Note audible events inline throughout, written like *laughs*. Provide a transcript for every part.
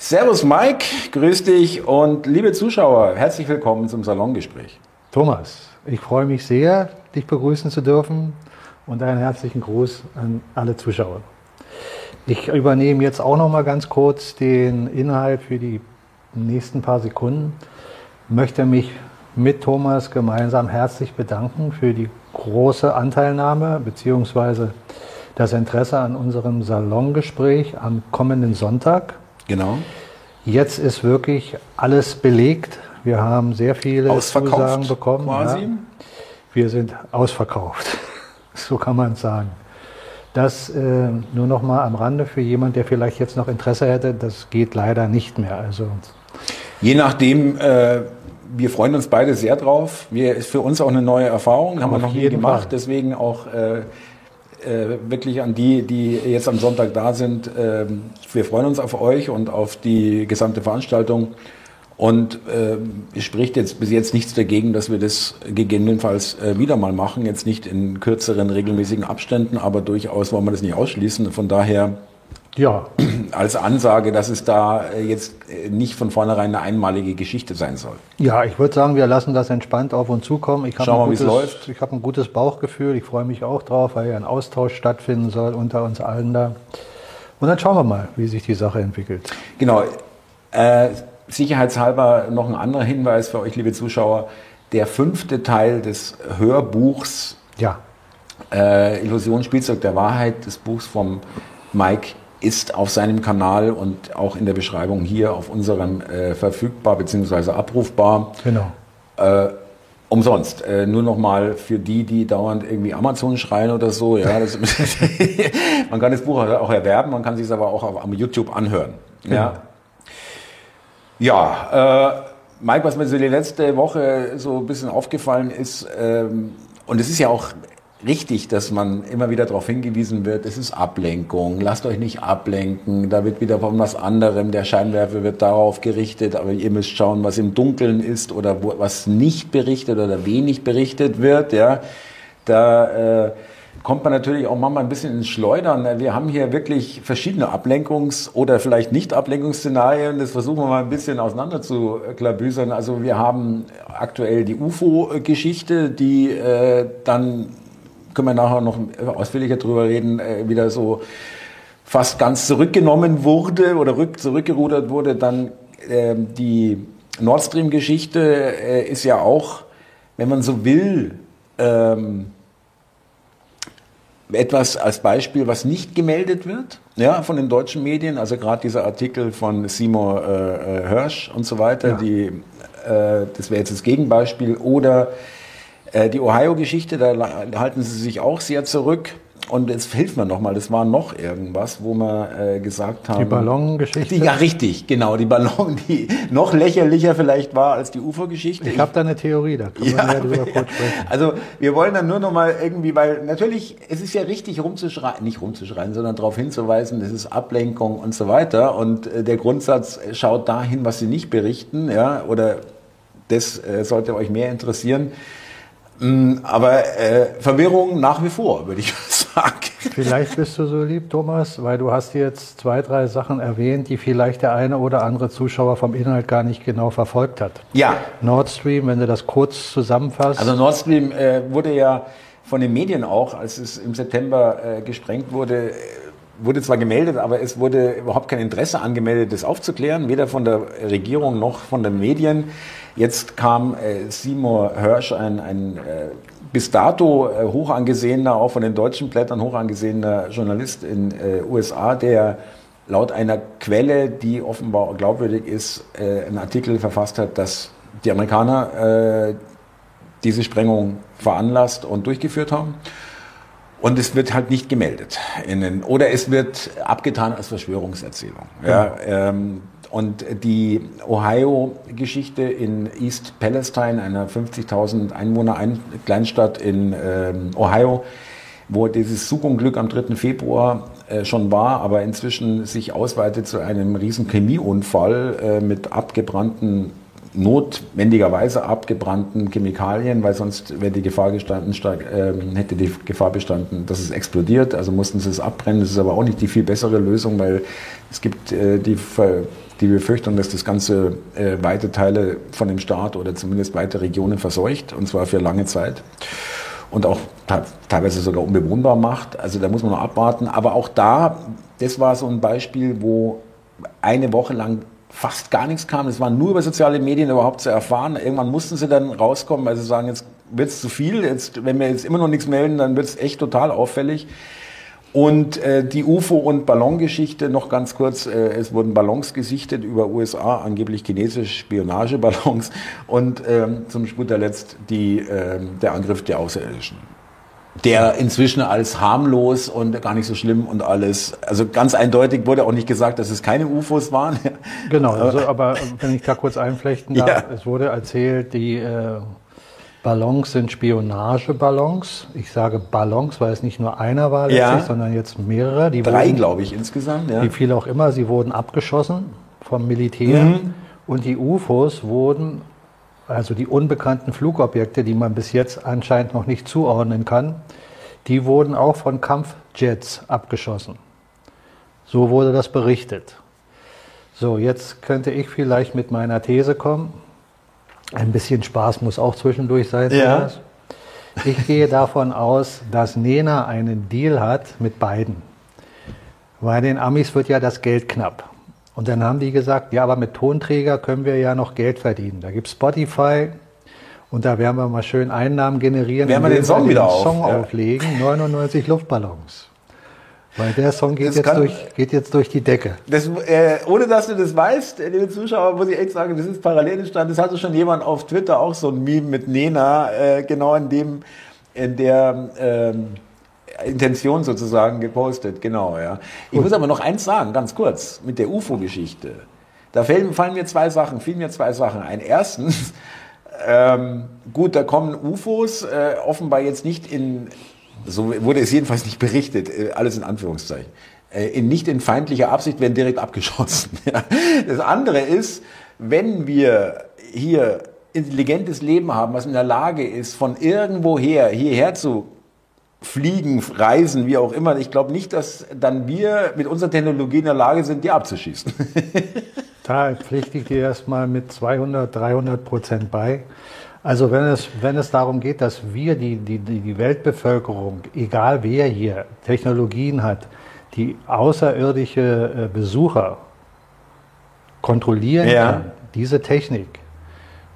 Servus Mike, grüß dich und liebe Zuschauer, herzlich willkommen zum Salongespräch. Thomas, ich freue mich sehr, dich begrüßen zu dürfen und einen herzlichen Gruß an alle Zuschauer. Ich übernehme jetzt auch noch mal ganz kurz den Inhalt für die nächsten paar Sekunden. Möchte mich mit Thomas gemeinsam herzlich bedanken für die große Anteilnahme bzw. das Interesse an unserem Salongespräch am kommenden Sonntag. Genau. Jetzt ist wirklich alles belegt. Wir haben sehr viele Ausverkauft Zusagen bekommen. quasi. Ja. Wir sind ausverkauft. *laughs* so kann man es sagen. Das äh, nur noch mal am Rande für jemand, der vielleicht jetzt noch Interesse hätte. Das geht leider nicht mehr. Also Je nachdem, äh, wir freuen uns beide sehr drauf. Wir, ist für uns auch eine neue Erfahrung, haben wir noch nie gemacht. Fall. Deswegen auch äh, äh, wirklich an die, die jetzt am Sonntag da sind. ähm, wir freuen uns auf euch und auf die gesamte Veranstaltung. Und es spricht jetzt bis jetzt nichts dagegen, dass wir das gegebenenfalls äh, wieder mal machen. Jetzt nicht in kürzeren, regelmäßigen Abständen, aber durchaus wollen wir das nicht ausschließen. Von daher ja, als Ansage, dass es da äh, jetzt äh, nicht von vornherein eine einmalige Geschichte sein soll. ja, ich würde sagen, wir lassen das entspannt auf uns zukommen. Ich habe Schauen wir mal, wie's gutes- läuft. Ich habe ein gutes Bauchgefühl. Ich freue mich auch drauf, weil ja ein Austausch stattfinden soll unter uns allen da. Und dann schauen wir mal, wie sich die Sache entwickelt. Genau. Äh, sicherheitshalber noch ein anderer Hinweis für euch, liebe Zuschauer. Der fünfte Teil des Hörbuchs Ja, äh, Illusion Spielzeug der Wahrheit, des Buchs vom Mike, ist auf seinem Kanal und auch in der Beschreibung hier auf unserem äh, verfügbar bzw. abrufbar. genau. Äh, umsonst. Äh, nur nochmal für die, die dauernd irgendwie Amazon schreien oder so. Ja, das, *laughs* man kann das Buch auch erwerben, man kann sich es aber auch auf, am YouTube anhören. Ja, ja äh, Mike, was mir so die letzte Woche so ein bisschen aufgefallen ist, ähm, und es ist ja auch richtig, dass man immer wieder darauf hingewiesen wird, es ist Ablenkung, lasst euch nicht ablenken, da wird wieder von was anderem, der Scheinwerfer wird darauf gerichtet, aber ihr müsst schauen, was im Dunkeln ist oder wo, was nicht berichtet oder wenig berichtet wird, ja, da äh, kommt man natürlich auch manchmal ein bisschen ins Schleudern. Wir haben hier wirklich verschiedene Ablenkungs- oder vielleicht Nicht-Ablenkungsszenarien. Das versuchen wir mal ein bisschen auseinander zu klabüsern. Also wir haben aktuell die UFO-Geschichte, die äh, dann, können wir nachher noch ausführlicher drüber reden, äh, wieder so fast ganz zurückgenommen wurde oder rück, zurückgerudert wurde. Dann ähm, die Nord Stream-Geschichte äh, ist ja auch, wenn man so will, ähm, etwas als Beispiel, was nicht gemeldet wird, ja, von den deutschen Medien, also gerade dieser Artikel von Seymour äh, äh, Hirsch und so weiter, Ja. die, äh, das wäre jetzt das Gegenbeispiel, oder äh, die Ohio-Geschichte, da halten sie sich auch sehr zurück. Und jetzt hilft mir nochmal, das war noch irgendwas, wo wir äh, gesagt haben. Die Ballongeschichte. Ja, richtig, genau, die Ballon, die noch lächerlicher vielleicht war als die UFO-Geschichte. Ich habe da eine Theorie, da können wir ja drüber *laughs* kurz sprechen. Also wir wollen dann nur noch mal irgendwie, weil natürlich, es ist ja richtig rumzuschreien, nicht rumzuschreien, sondern darauf hinzuweisen, es ist Ablenkung und so weiter. Und äh, der Grundsatz äh, schaut dahin, was sie nicht berichten, ja, oder das äh, sollte euch mehr interessieren. Mm, Aber äh, Verwirrung nach wie vor, würde ich *laughs* sagen. Vielleicht bist du so lieb, Thomas, weil du hast jetzt zwei, drei Sachen erwähnt, die vielleicht der eine oder andere Zuschauer vom Inhalt gar nicht genau verfolgt hat. Ja, Nord Stream, wenn du das kurz zusammenfasst. Also Nord Stream äh, wurde ja von den Medien auch, als es im September äh, gesprengt wurde, wurde zwar gemeldet, aber es wurde überhaupt kein Interesse angemeldet, das aufzuklären, weder von der Regierung noch von den Medien. Jetzt kam äh, Seymour Hirsch, ein, ein äh, bis dato äh, hoch angesehener, auch von den deutschen Blättern hoch angesehener Journalist in äh, USA, der laut einer Quelle, die offenbar glaubwürdig ist, äh, einen Artikel verfasst hat, dass die Amerikaner äh, diese Sprengung veranlasst und durchgeführt haben. Und es wird halt nicht gemeldet. In den, oder es wird abgetan als Verschwörungserzählung. Ja, ähm, und die Ohio-Geschichte in East Palestine, einer 50.000 Einwohner Ein Kleinstadt in ähm, Ohio, wo dieses Zugunglück am 3. Februar äh, schon war, aber inzwischen sich ausweitet zu einem riesen Chemieunfall äh, mit abgebrannten notwendigerweise abgebrannten Chemikalien, weil sonst wäre die Gefahr gestanden, stark, ähm, hätte die Gefahr bestanden, dass es explodiert. Also mussten sie es abbrennen. Das ist aber auch nicht die viel bessere Lösung, weil es gibt äh, die die Befürchtung, dass das Ganze äh, weite Teile von dem Staat oder zumindest weite Regionen verseucht, und zwar für lange Zeit. Und auch teilweise sogar unbewohnbar macht. Also da muss man noch abwarten. Aber auch da, das war so ein Beispiel, wo eine Woche lang fast gar nichts kam. Es war nur über soziale Medien überhaupt zu erfahren. Irgendwann mussten sie dann rauskommen, weil sie sagen, jetzt wird es zu viel. Jetzt, wenn wir jetzt immer noch nichts melden, dann wird es echt total auffällig. Und äh, die UFO- und Ballongeschichte noch ganz kurz. Äh, es wurden Ballons gesichtet über USA, angeblich chinesische Spionageballons. Und ähm, zum guter Letzt die, äh, der Angriff der Außerirdischen der inzwischen als harmlos und gar nicht so schlimm und alles. Also ganz eindeutig wurde auch nicht gesagt, dass es keine UFOs waren. *laughs* Genau, also, aber wenn ich da kurz einflechten darf, ja. es wurde erzählt, die äh, Ballons sind Spionageballons. Ich sage Ballons, weil es nicht nur einer war letztlich, ja. sondern jetzt mehrere. Die Drei, glaube ich, insgesamt. Ja. Wie viel auch immer, sie wurden abgeschossen vom Militär. Mhm. Und die UFOs wurden also die unbekannten Flugobjekte, die man bis jetzt anscheinend noch nicht zuordnen kann, die wurden auch von Kampfjets abgeschossen. So wurde das berichtet. So, jetzt könnte ich vielleicht mit meiner These kommen. Ein bisschen Spaß muss auch zwischendurch sein. Ja. Ich gehe davon aus, dass Nena einen Deal hat mit beiden. Bei den Amis wird ja das Geld knapp. Und dann haben die gesagt, ja, aber mit Tonträger können wir ja noch Geld verdienen. Da gibt es Spotify und da werden wir mal schön Einnahmen generieren. Werden wir den Song wieder auf, Song ja. auflegen, 99 Luftballons. Weil der Song geht jetzt, durch, geht jetzt durch die Decke. Das, äh, ohne dass du das weißt, äh, liebe Zuschauer, muss ich echt sagen, das ist parallel entstanden. Das hatte schon jemand auf Twitter auch so ein Meme mit Nena, äh, genau in dem, in der, ähm, Intention sozusagen gepostet, genau, ja. Ich Gut. muss aber noch eins sagen, ganz kurz, mit der UFO-Geschichte. Da fallen, fallen mir zwei Sachen, fielen mir zwei Sachen ein. Erstens, ähm, gut, da kommen UFOs äh, offenbar jetzt nicht in, so wurde es jedenfalls nicht berichtet, äh, alles in Anführungszeichen, äh, in, nicht in feindlicher Absicht, werden direkt abgeschossen. *laughs* das andere ist, wenn wir hier intelligentes Leben haben, was in der Lage ist, von irgendwoher hierher zu fliegen, reisen, wie auch immer. Ich glaube nicht, dass dann wir mit unserer Technologie in der Lage sind, die abzuschießen. *laughs* da pflichte ich dir erstmal mit 200, 300 Prozent bei. Also wenn es, wenn es darum geht, dass wir die, die, die Weltbevölkerung, egal wer hier Technologien hat, die außerirdische äh, Besucher kontrollieren ja. kann, diese Technik,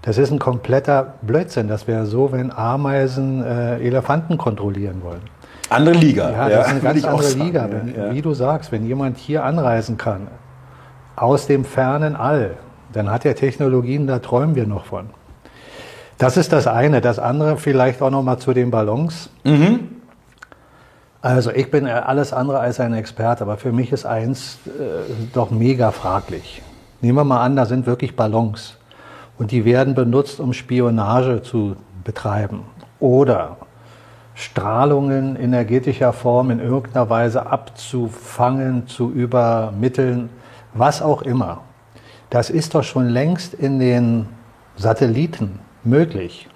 das ist ein kompletter Blödsinn. Das wäre so, wenn Ameisen äh, Elefanten kontrollieren wollen. Andere Liga. Ja, das ja, ist eine ganz andere Liga. Wenn, ja. Wie du sagst, wenn jemand hier anreisen kann, aus dem fernen All, dann hat er Technologien, da träumen wir noch von. Das ist das eine. Das andere vielleicht auch noch mal zu den Ballons. Mhm. Also ich bin alles andere als ein Experte, aber für mich ist eins äh, doch mega fraglich. Nehmen wir mal an, da sind wirklich Ballons und die werden benutzt, um Spionage zu betreiben oder Strahlungen energetischer Form in irgendeiner Weise abzufangen, zu übermitteln, was auch immer. Das ist doch schon längst in den Satelliten möglich.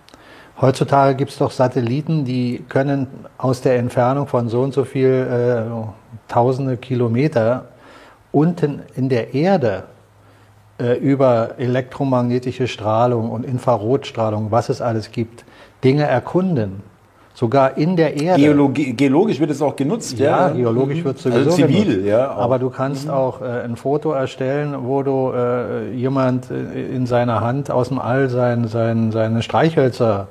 Heutzutage gibt es doch Satelliten, die können aus der Entfernung von so und so viel äh, tausende Kilometer unten in der Erde äh, über elektromagnetische Strahlung und Infrarotstrahlung, was es alles gibt, Dinge erkunden. Sogar in der Erde. Geologi geologisch wird es auch genutzt, ja. Ja, geologisch mhm. wird es also sowieso also zivil, genutzt. ja. Auch. Aber du kannst mhm. auch äh, ein Foto erstellen, wo du äh, jemand äh, in seiner Hand aus dem All sein, sein, seine Streichhölzer,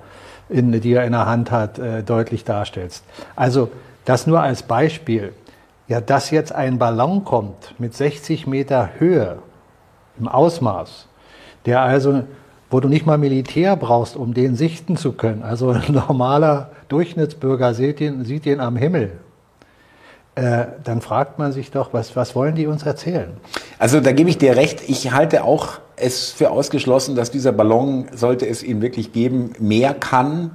in, die er in der Hand hat, äh, deutlich darstellst. Also das nur als Beispiel. Ja, dass jetzt ein Ballon kommt mit 60 Meter Höhe, im Ausmaß, der also, wo du nicht mal Militär brauchst, um den sichten zu können. Also ein normaler Durchschnittsbürger sieht ihn, sieht ihn am Himmel. Äh, dann fragt man sich doch, was, was wollen die uns erzählen? Also da gebe ich dir recht. Ich halte auch es für ausgeschlossen, dass dieser Ballon, sollte es ihn wirklich geben, mehr kann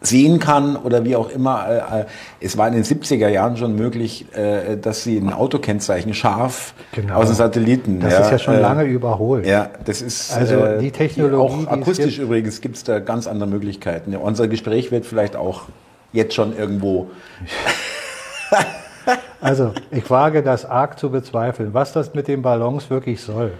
sehen kann oder wie auch immer. Äh, äh, es war in den 70er Jahren schon möglich, äh, dass sie ein Autokennzeichen scharf genau. aus den Satelliten. Das ja, ist ja schon lange überholt. Ja, das ist also die Technologie. Auch akustisch übrigens gibt es da ganz andere Möglichkeiten. Ja, unser Gespräch wird vielleicht auch jetzt schon irgendwo *laughs* Also, ich wage das arg zu bezweifeln. Was das mit den Ballons wirklich soll,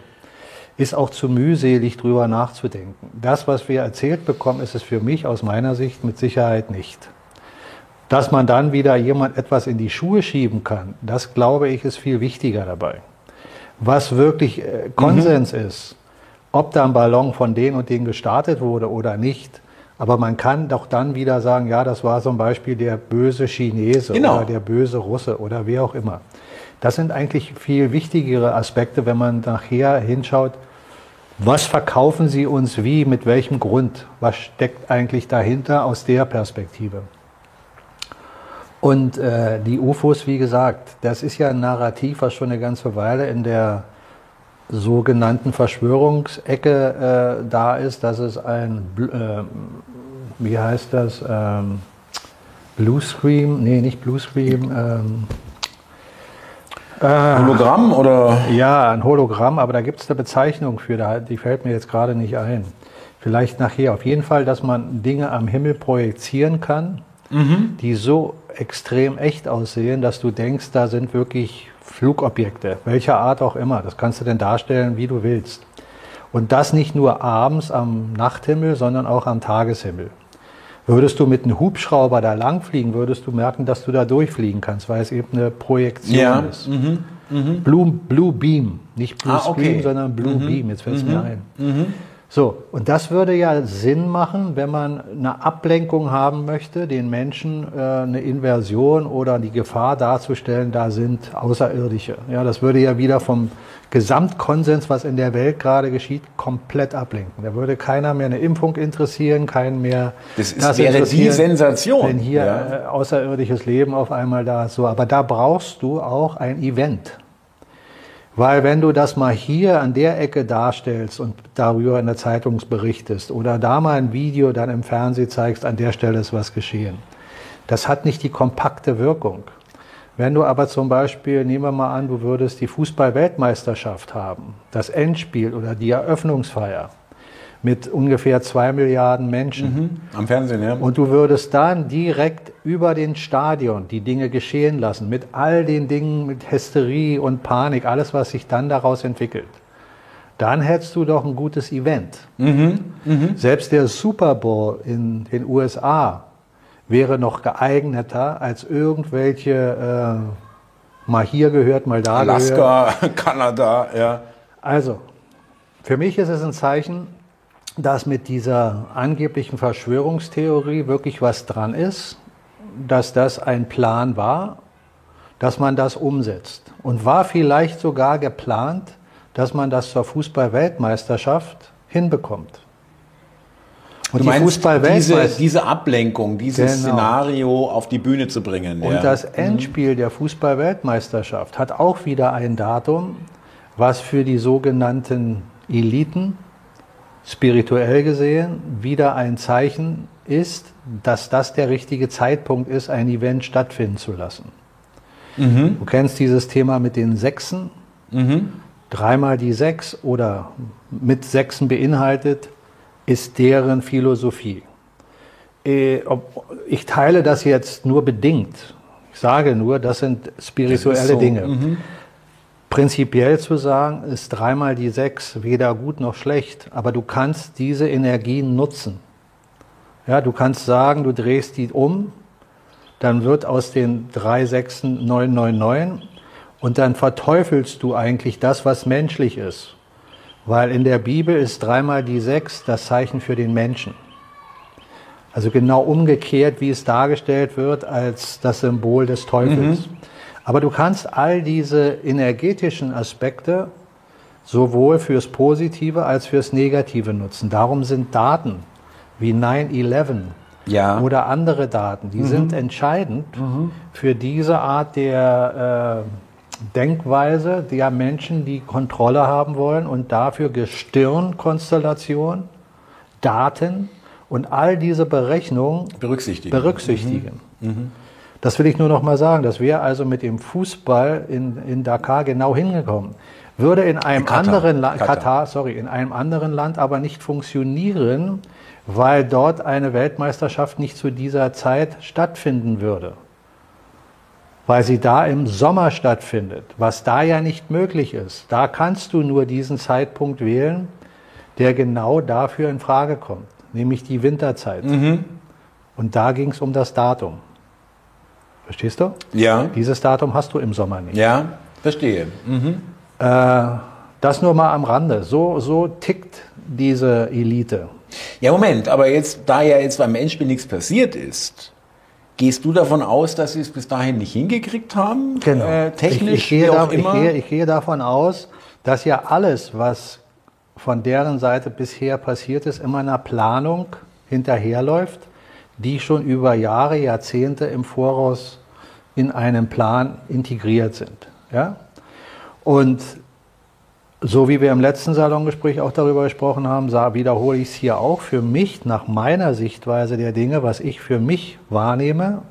ist auch zu mühselig drüber nachzudenken. Das, was wir erzählt bekommen, ist es für mich aus meiner Sicht mit Sicherheit nicht. Dass man dann wieder jemand etwas in die Schuhe schieben kann, das glaube ich, ist viel wichtiger dabei. Was wirklich äh, Konsens mhm. ist, ob da ein Ballon von den und den gestartet wurde oder nicht, aber man kann doch dann wieder sagen, ja, das war zum Beispiel der böse Chinese genau. oder der böse Russe oder wer auch immer. Das sind eigentlich viel wichtigere Aspekte, wenn man nachher hinschaut, was verkaufen Sie uns wie, mit welchem Grund, was steckt eigentlich dahinter aus der Perspektive. Und äh, die UFOs, wie gesagt, das ist ja ein Narrativ, was schon eine ganze Weile in der sogenannten Verschwörungsecke äh, da ist, dass es ein, äh, wie heißt das, ähm, Blue Scream, nee, nicht Blue Scream, ähm, äh, Hologramm oder? Ja, ein Hologramm, aber da gibt es eine Bezeichnung für, die fällt mir jetzt gerade nicht ein. Vielleicht nachher. Auf jeden Fall, dass man Dinge am Himmel projizieren kann, mhm. die so extrem echt aussehen, dass du denkst, da sind wirklich Flugobjekte, welcher Art auch immer. Das kannst du denn darstellen, wie du willst. Und das nicht nur abends am Nachthimmel, sondern auch am Tageshimmel. Würdest du mit einem Hubschrauber da langfliegen, würdest du merken, dass du da durchfliegen kannst, weil es eben eine Projektion ja. ist. Mhm. Mhm. Blue, Blue Beam, nicht Blue ah, okay. Screen, sondern Blue mhm. Beam. Jetzt fällt es mir mhm. ein. So, und das würde ja Sinn machen, wenn man eine Ablenkung haben möchte, den Menschen äh, eine Inversion oder die Gefahr darzustellen, da sind Außerirdische. Ja, das würde ja wieder vom Gesamtkonsens, was in der Welt gerade geschieht, komplett ablenken. Da würde keiner mehr eine Impfung interessieren, keinen mehr. Das, ist, das wäre die Sensation. Wenn hier ja. äh, außerirdisches Leben auf einmal da ist. So, aber da brauchst du auch ein Event. Weil wenn du das mal hier an der Ecke darstellst und darüber in der Zeitung berichtest oder da mal ein Video dann im Fernsehen zeigst, an der Stelle ist was geschehen, das hat nicht die kompakte Wirkung. Wenn du aber zum Beispiel, nehmen wir mal an, du würdest die Fußball-Weltmeisterschaft haben, das Endspiel oder die Eröffnungsfeier, mit ungefähr zwei Milliarden Menschen. Mhm, am Fernsehen, ja. Und du würdest dann direkt über den Stadion die Dinge geschehen lassen, mit all den Dingen, mit Hysterie und Panik, alles, was sich dann daraus entwickelt. Dann hättest du doch ein gutes Event. Mhm, mh. Selbst der Super Bowl in den USA wäre noch geeigneter als irgendwelche äh, mal hier gehört, mal da Alaska, gehört. Alaska, *laughs* Kanada, ja. Also, für mich ist es ein Zeichen, dass mit dieser angeblichen Verschwörungstheorie wirklich was dran ist, dass das ein Plan war, dass man das umsetzt. Und war vielleicht sogar geplant, dass man das zur Fußball-Weltmeisterschaft hinbekommt. Und du die Fußball-Weltmeisterschaft. Diese, diese, Ablenkung, dieses genau. Szenario auf die Bühne zu bringen. Und ja. das Endspiel mhm. der Fußball-Weltmeisterschaft hat auch wieder ein Datum, was für die sogenannten Eliten spirituell gesehen wieder ein Zeichen ist, dass das der richtige Zeitpunkt ist, ein Event stattfinden zu lassen. Mhm. Du kennst dieses Thema mit den Sechsen. Mhm. Dreimal die Sechs oder mit Sechsen beinhaltet, ist deren Philosophie. Äh, ich teile das jetzt nur bedingt. Ich sage nur, das sind spirituelle das so. Dinge. Mhm prinzipiell zu sagen, ist dreimal die sechs weder gut noch schlecht, aber du kannst diese Energien nutzen. Ja, du kannst sagen, du drehst die um, dann wird aus den drei Sechsen 999 und dann verteufelst du eigentlich das, was menschlich ist. Weil in der Bibel ist dreimal die sechs das Zeichen für den Menschen. Also genau umgekehrt, wie es dargestellt wird als das Symbol des Teufels. Mhm. Aber du kannst all diese energetischen Aspekte sowohl fürs Positive als fürs Negative nutzen. Darum sind Daten wie 9-11 ja. oder andere Daten, die mhm. sind entscheidend mhm. für diese Art der äh, Denkweise der Menschen, die Kontrolle haben wollen und dafür Gestirnkonstellation, Daten und all diese Berechnungen berücksichtigen. berücksichtigen. Mhm. Das will ich nur noch mal sagen. Das wäre also mit dem Fußball in, in Dakar genau hingekommen. Würde in einem Katar. anderen Land, Katar. Katar, sorry, in einem anderen Land aber nicht funktionieren, weil dort eine Weltmeisterschaft nicht zu dieser Zeit stattfinden würde. weil sie da im Sommer stattfindet, was da ja nicht möglich ist. Da kannst du nur diesen Zeitpunkt wählen, der genau dafür in Frage kommt, nämlich die Winterzeit. Mhm. Und da ging es um das Datum. Verstehst du? Ja. Dieses Datum hast du im Sommer nicht. Ja, verstehe. Mhm. Äh, das nur mal am Rande. So, so tickt diese Elite. Ja, Moment, aber jetzt, da ja jetzt beim Endspiel nichts passiert ist, gehst du davon aus, dass sie es bis dahin nicht hingekriegt haben? Äh, technisch, ich, ich, gehe da, immer? Ich, gehe, ich gehe davon aus, dass ja alles, was von deren Seite bisher passiert ist, immer einer Planung hinterherläuft, die schon über Jahre, Jahrzehnte im Voraus in einen Plan integriert sind. Ja? Und so wie wir im letzten Salongespräch auch darüber gesprochen haben, wiederhole ich es hier auch für mich nach meiner Sichtweise der Dinge, was ich für mich wahrnehme,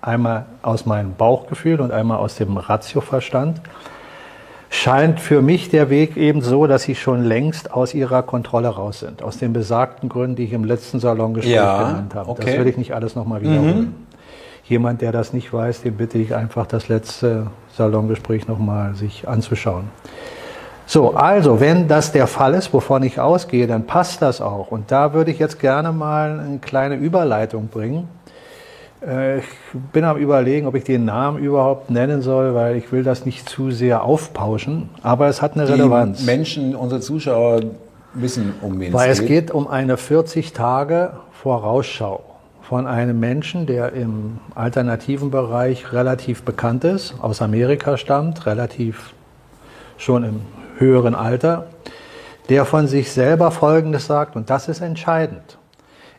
einmal aus meinem Bauchgefühl und einmal aus dem Ratioverstand, scheint für mich der Weg eben so, dass sie schon längst aus ihrer Kontrolle raus sind. Aus den besagten Gründen, die ich im letzten Salongespräch Ja, genannt habe. okay. Das will ich nicht alles nochmal wiederholen. Jemand, der das nicht weiß, den bitte ich einfach das letzte Salongespräch nochmal sich anzuschauen. So, also, wenn das der Fall ist, wovon ich ausgehe, dann passt das auch. Und da würde ich jetzt gerne mal eine kleine Überleitung bringen. Äh, Ich bin am Überlegen, ob ich den Namen überhaupt nennen soll, weil ich will das nicht zu sehr aufpauschen. Aber es hat eine Die Relevanz. Menschen, unsere Zuschauer wissen, um wen Weil es es geht. geht um eine 40 Tage Vorausschau von einem Menschen, der im alternativen Bereich relativ bekannt ist, aus Amerika stammt, relativ schon im höheren Alter, der von sich selber Folgendes sagt, und das ist entscheidend.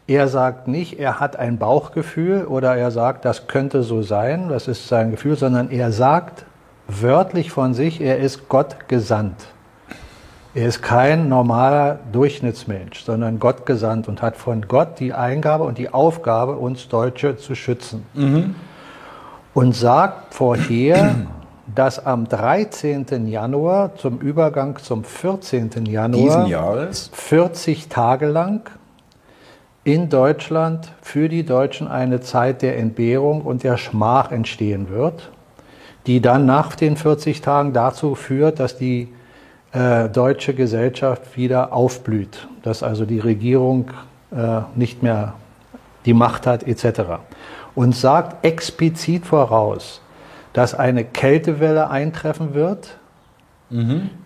Er sagt nicht, er hat ein Bauchgefühl oder er sagt, das könnte so sein, das ist sein Gefühl, sondern er sagt wörtlich von sich, er ist Gott gesandt. Er ist kein normaler Durchschnittsmensch, sondern Gott gesandt und hat von Gott die Eingabe und die Aufgabe, uns Deutsche zu schützen. Und sagt vorher, dass am 13. Januar zum Übergang zum 14. diesen Januar Jahres. 40 Tage lang in Deutschland für die Deutschen eine Zeit der Entbehrung und der Schmach entstehen wird, die dann nach den 40 Tagen dazu führt, dass die äh, deutsche Gesellschaft wieder aufblüht, dass also die Regierung äh, nicht mehr die Macht hat etc. Und sagt explizit voraus, dass eine Kältewelle eintreffen wird,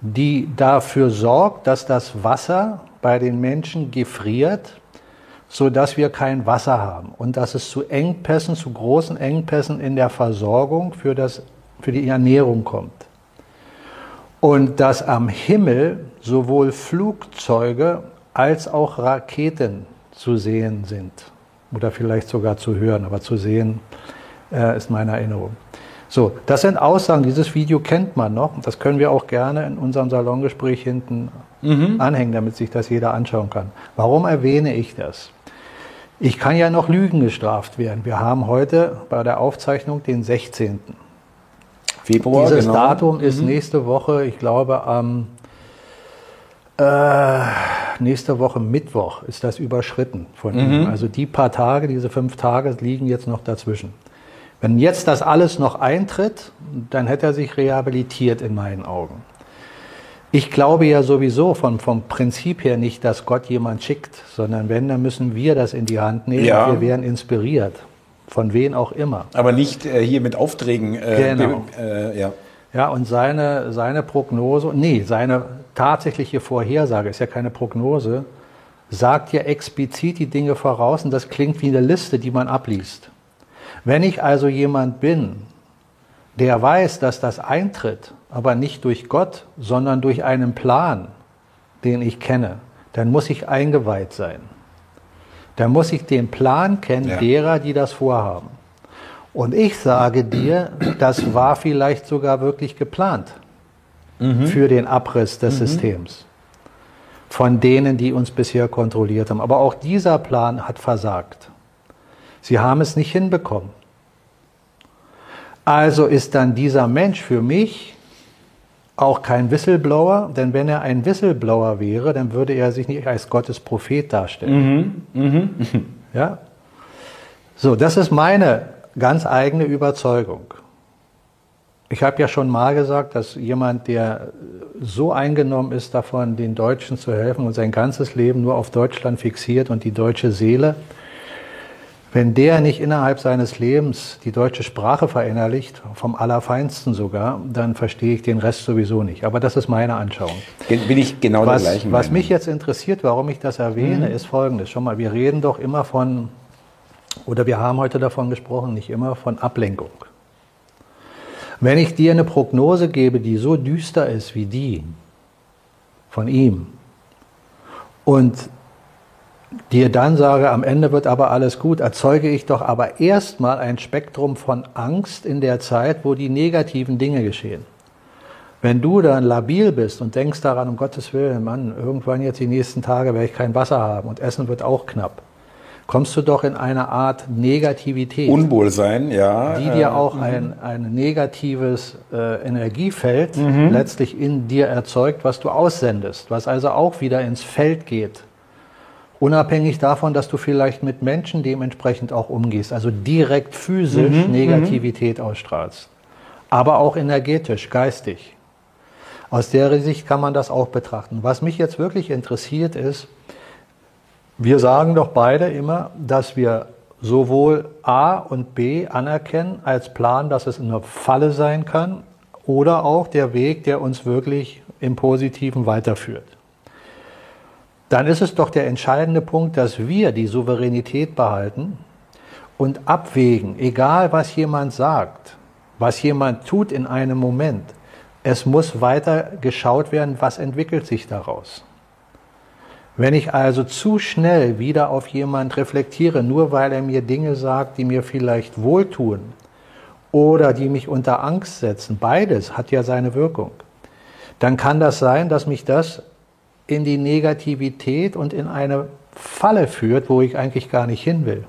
die dafür sorgt, dass das Wasser bei den Menschen gefriert, so dass wir kein Wasser haben und dass es zu Engpässen, zu großen Engpässen in der Versorgung für, das, für die Ernährung kommt. Und dass am Himmel sowohl Flugzeuge als auch Raketen zu sehen sind. Oder vielleicht sogar zu hören, aber zu sehen äh, ist meine Erinnerung. So, das sind Aussagen, dieses Video kennt man noch. Das können wir auch gerne in unserem Salongespräch hinten anhängen, damit sich das jeder anschauen kann. Warum erwähne ich das? Ich kann ja noch Lügen gestraft werden. Wir haben heute bei der Aufzeichnung den 16. Februar, Dieses genau. Datum ist nächste Woche, ich glaube am äh, nächste Woche Mittwoch ist das überschritten von ihm. Also die paar Tage, diese fünf Tage liegen jetzt noch dazwischen. Wenn jetzt das alles noch eintritt, dann hätte er sich rehabilitiert in meinen Augen. Ich glaube ja sowieso vom, vom Prinzip her nicht, dass Gott jemand schickt, sondern wenn, dann müssen wir das in die Hand nehmen Ja. und wir werden inspiriert. Von wen auch immer. Aber nicht äh, hier mit Aufträgen. Äh, Genau. Äh, ja. Ja, und seine, seine Prognose, nee, seine tatsächliche Vorhersage ist ja keine Prognose, sagt ja explizit die Dinge voraus und das klingt wie eine Liste, die man abliest. Wenn ich also jemand bin, der weiß, dass das eintritt, aber nicht durch Gott, sondern durch einen Plan, den ich kenne, dann muss ich eingeweiht sein. Dann muss ich den Plan kennen Ja. derer, die das vorhaben. Und ich sage dir, das war vielleicht sogar wirklich geplant für den Abriss des Systems. Von denen, die uns bisher kontrolliert haben. Aber auch dieser Plan hat versagt. Sie haben es nicht hinbekommen. Also ist dann dieser Mensch für mich auch kein Whistleblower, denn wenn er ein Whistleblower wäre, dann würde er sich nicht als Gottes Prophet darstellen. Ja? So, das ist meine ganz eigene Überzeugung. Ich habe ja schon mal gesagt, dass jemand, der so eingenommen ist davon, den Deutschen zu helfen und sein ganzes Leben nur auf Deutschland fixiert und die deutsche Seele, wenn der nicht innerhalb seines Lebens die deutsche Sprache verinnerlicht, vom Allerfeinsten sogar, dann verstehe ich den Rest sowieso nicht. Aber das ist meine Anschauung. Bin ich genau was, der gleichen Was mich jetzt interessiert, warum ich das erwähne, mhm. ist Folgendes. Schon mal, wir reden doch immer von, oder wir haben heute davon gesprochen, nicht immer von Ablenkung. Wenn ich dir eine Prognose gebe, die so düster ist wie die von ihm, und dir dann sage, am Ende wird aber alles gut, erzeuge ich doch aber erstmal ein Spektrum von Angst in der Zeit, wo die negativen Dinge geschehen. Wenn du dann labil bist und denkst daran, um Gottes Willen, Mann, irgendwann jetzt die nächsten Tage werde ich kein Wasser haben und Essen wird auch knapp, kommst du doch in eine Art Negativität. Unwohlsein, ja. Die dir auch mhm. ein, ein negatives äh, Energiefeld mhm. letztlich in dir erzeugt, was du aussendest, was also auch wieder ins Feld geht Unabhängig davon, dass du vielleicht mit Menschen dementsprechend auch umgehst, also direkt physisch mhm, mhm. Negativität ausstrahlst, aber auch energetisch, geistig. Aus der Sicht kann man das auch betrachten. Was mich jetzt wirklich interessiert ist, wir sagen doch beide immer, dass wir sowohl A und B anerkennen als Plan, dass es eine Falle sein kann oder auch der Weg, der uns wirklich im Positiven weiterführt dann ist es doch der entscheidende Punkt, dass wir die Souveränität behalten und abwägen, egal was jemand sagt, was jemand tut in einem Moment. Es muss weiter geschaut werden, was entwickelt sich daraus. Wenn ich also zu schnell wieder auf jemand reflektiere, nur weil er mir Dinge sagt, die mir vielleicht wohltun oder die mich unter Angst setzen, beides hat ja seine Wirkung, dann kann das sein, dass mich das in die Negativität und in eine Falle führt, wo ich eigentlich gar nicht hin will.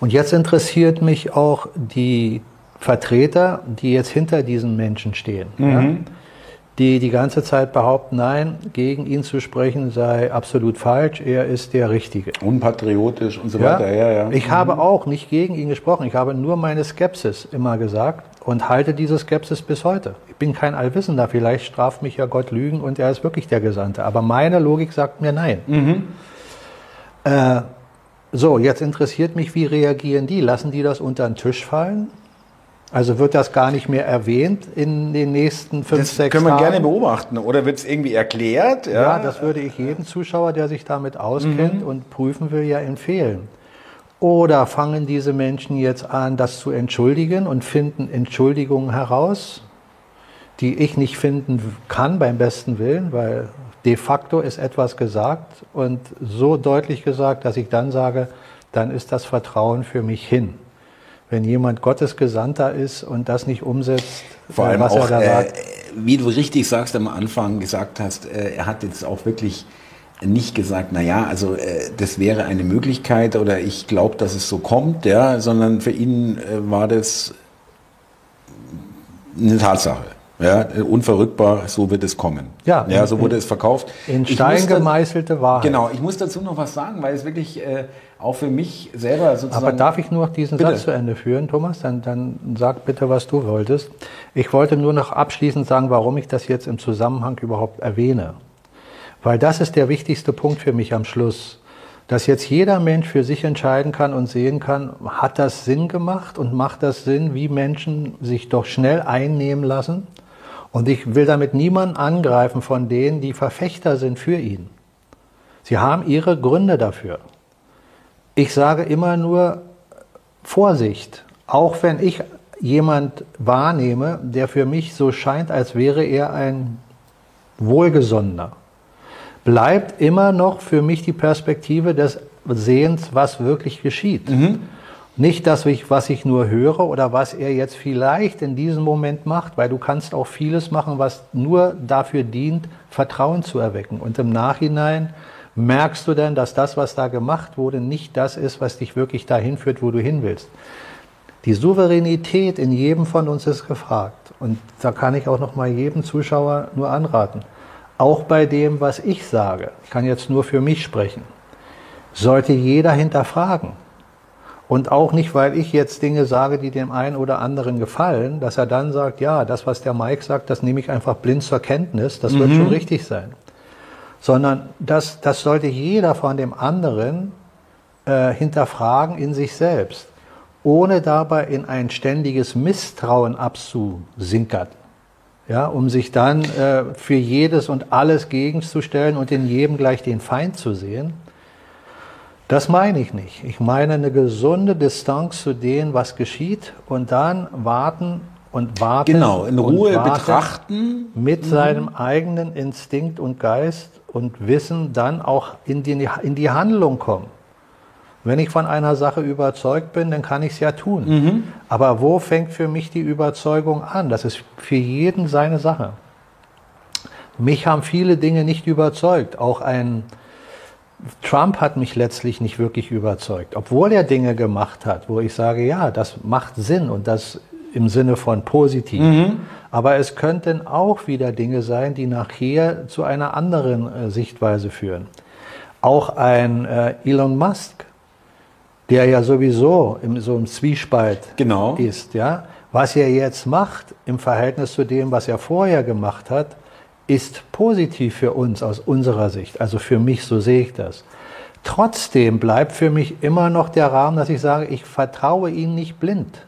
Und jetzt interessiert mich auch die Vertreter, die jetzt hinter diesen Menschen stehen. Mhm. Ja? die die ganze Zeit behaupten, nein, gegen ihn zu sprechen sei absolut falsch, er ist der Richtige. Unpatriotisch und so ja? weiter, ja, ja. Ich mhm. habe auch nicht gegen ihn gesprochen, ich habe nur meine Skepsis immer gesagt und halte diese Skepsis bis heute. Ich bin kein Allwissender, vielleicht straft mich ja Gott Lügen und er ist wirklich der Gesandte, aber meine Logik sagt mir nein. Mhm. Äh, so, jetzt interessiert mich, wie reagieren die? Lassen die das unter den Tisch fallen? Also wird das gar nicht mehr erwähnt in den nächsten fünf, das sechs Tagen? können wir gerne beobachten. Oder wird es irgendwie erklärt? Ja. ja. das würde ich jedem Zuschauer, der sich damit auskennt mhm. und prüfen will, ja empfehlen. Oder fangen diese Menschen jetzt an, das zu entschuldigen und finden Entschuldigungen heraus, die ich nicht finden kann beim besten Willen, weil de facto ist etwas gesagt und so deutlich gesagt, dass ich dann sage, dann ist das Vertrauen für mich hin wenn jemand Gottes Gesandter ist und das nicht umsetzt, Vor allem was auch, er da sagt. Äh, wie du richtig sagst am Anfang gesagt hast, äh, er hat jetzt auch wirklich nicht gesagt, na ja, also äh, das wäre eine Möglichkeit oder ich glaube, dass es so kommt, ja, sondern für ihn äh, war das eine Tatsache. Ja, unverrückbar, so wird es kommen. Ja, ja so wurde es verkauft. In Stein gemeißelte Wahrheit. Genau, ich muss dazu noch was sagen, weil es wirklich äh, auch für mich selber sozusagen. Aber darf ich nur noch diesen bitte. Satz zu Ende führen, Thomas? Dann, dann sag bitte, was du wolltest. Ich wollte nur noch abschließend sagen, warum ich das jetzt im Zusammenhang überhaupt erwähne. Weil das ist der wichtigste Punkt für mich am Schluss. Dass jetzt jeder Mensch für sich entscheiden kann und sehen kann, hat das Sinn gemacht und macht das Sinn, wie Menschen sich doch schnell einnehmen lassen? Und ich will damit niemanden angreifen von denen, die Verfechter sind für ihn. Sie haben ihre Gründe dafür. Ich sage immer nur Vorsicht, auch wenn ich jemand wahrnehme, der für mich so scheint, als wäre er ein Wohlgesonnener, bleibt immer noch für mich die Perspektive des Sehens, was wirklich geschieht. Mhm. Nicht das, was ich nur höre oder was er jetzt vielleicht in diesem Moment macht, weil du kannst auch vieles machen, was nur dafür dient, Vertrauen zu erwecken. Und im Nachhinein merkst du denn, dass das, was da gemacht wurde, nicht das ist, was dich wirklich dahin führt, wo du hin willst. Die Souveränität in jedem von uns ist gefragt. Und da kann ich auch noch mal jedem Zuschauer nur anraten. Auch bei dem, was ich sage, ich kann jetzt nur für mich sprechen, sollte jeder hinterfragen. Und auch nicht, weil ich jetzt Dinge sage, die dem einen oder anderen gefallen, dass er dann sagt, ja, das, was der Mike sagt, das nehme ich einfach blind zur Kenntnis, das wird schon richtig sein. Sondern das, das sollte jeder von dem anderen äh, hinterfragen in sich selbst, ohne dabei in ein ständiges Misstrauen abzusinkern. Ja, um sich dann äh, für jedes und alles gegenzustellen und in jedem gleich den Feind zu sehen. Das meine ich nicht. Ich meine eine gesunde Distanz zu dem, was geschieht und dann warten und warten. Genau, in Ruhe betrachten. Mit mhm. seinem eigenen Instinkt und Geist und Wissen dann auch in die, in die Handlung kommen. Wenn ich von einer Sache überzeugt bin, dann kann ich es ja tun. Mhm. Aber wo fängt für mich die Überzeugung an? Das ist für jeden seine Sache. Mich haben viele Dinge nicht überzeugt. Auch ein, Trump hat mich letztlich nicht wirklich überzeugt, obwohl er Dinge gemacht hat, wo ich sage, ja, das macht Sinn und das im Sinne von positiv. Mhm. Aber es könnten auch wieder Dinge sein, die nachher zu einer anderen äh, Sichtweise führen. Auch ein äh, Elon Musk, der ja sowieso im, so im Zwiespalt genau. ist, ja. Was er jetzt macht im Verhältnis zu dem, was er vorher gemacht hat, ist positiv für uns aus unserer Sicht. Also für mich, so sehe ich das. Trotzdem bleibt für mich immer noch der Rahmen, dass ich sage, ich vertraue ihm nicht blind.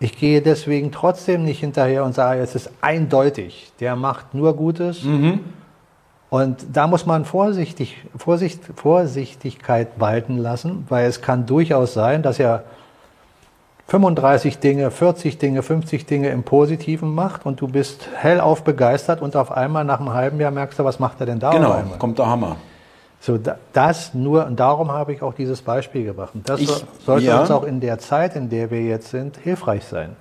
Ich gehe deswegen trotzdem nicht hinterher und sage, es ist eindeutig, der macht nur Gutes. Mhm. Und da muss man vorsichtig, Vorsicht, Vorsichtigkeit walten lassen, weil es kann durchaus sein, dass er 35 Dinge, 40 Dinge, 50 Dinge im Positiven macht und du bist hellauf begeistert und auf einmal nach einem halben Jahr merkst du, was macht er denn da? Genau, kommt der Hammer. So, das nur, und darum habe ich auch dieses Beispiel gebracht. Und das ich, sollte ja. uns auch in der Zeit, in der wir jetzt sind, hilfreich sein.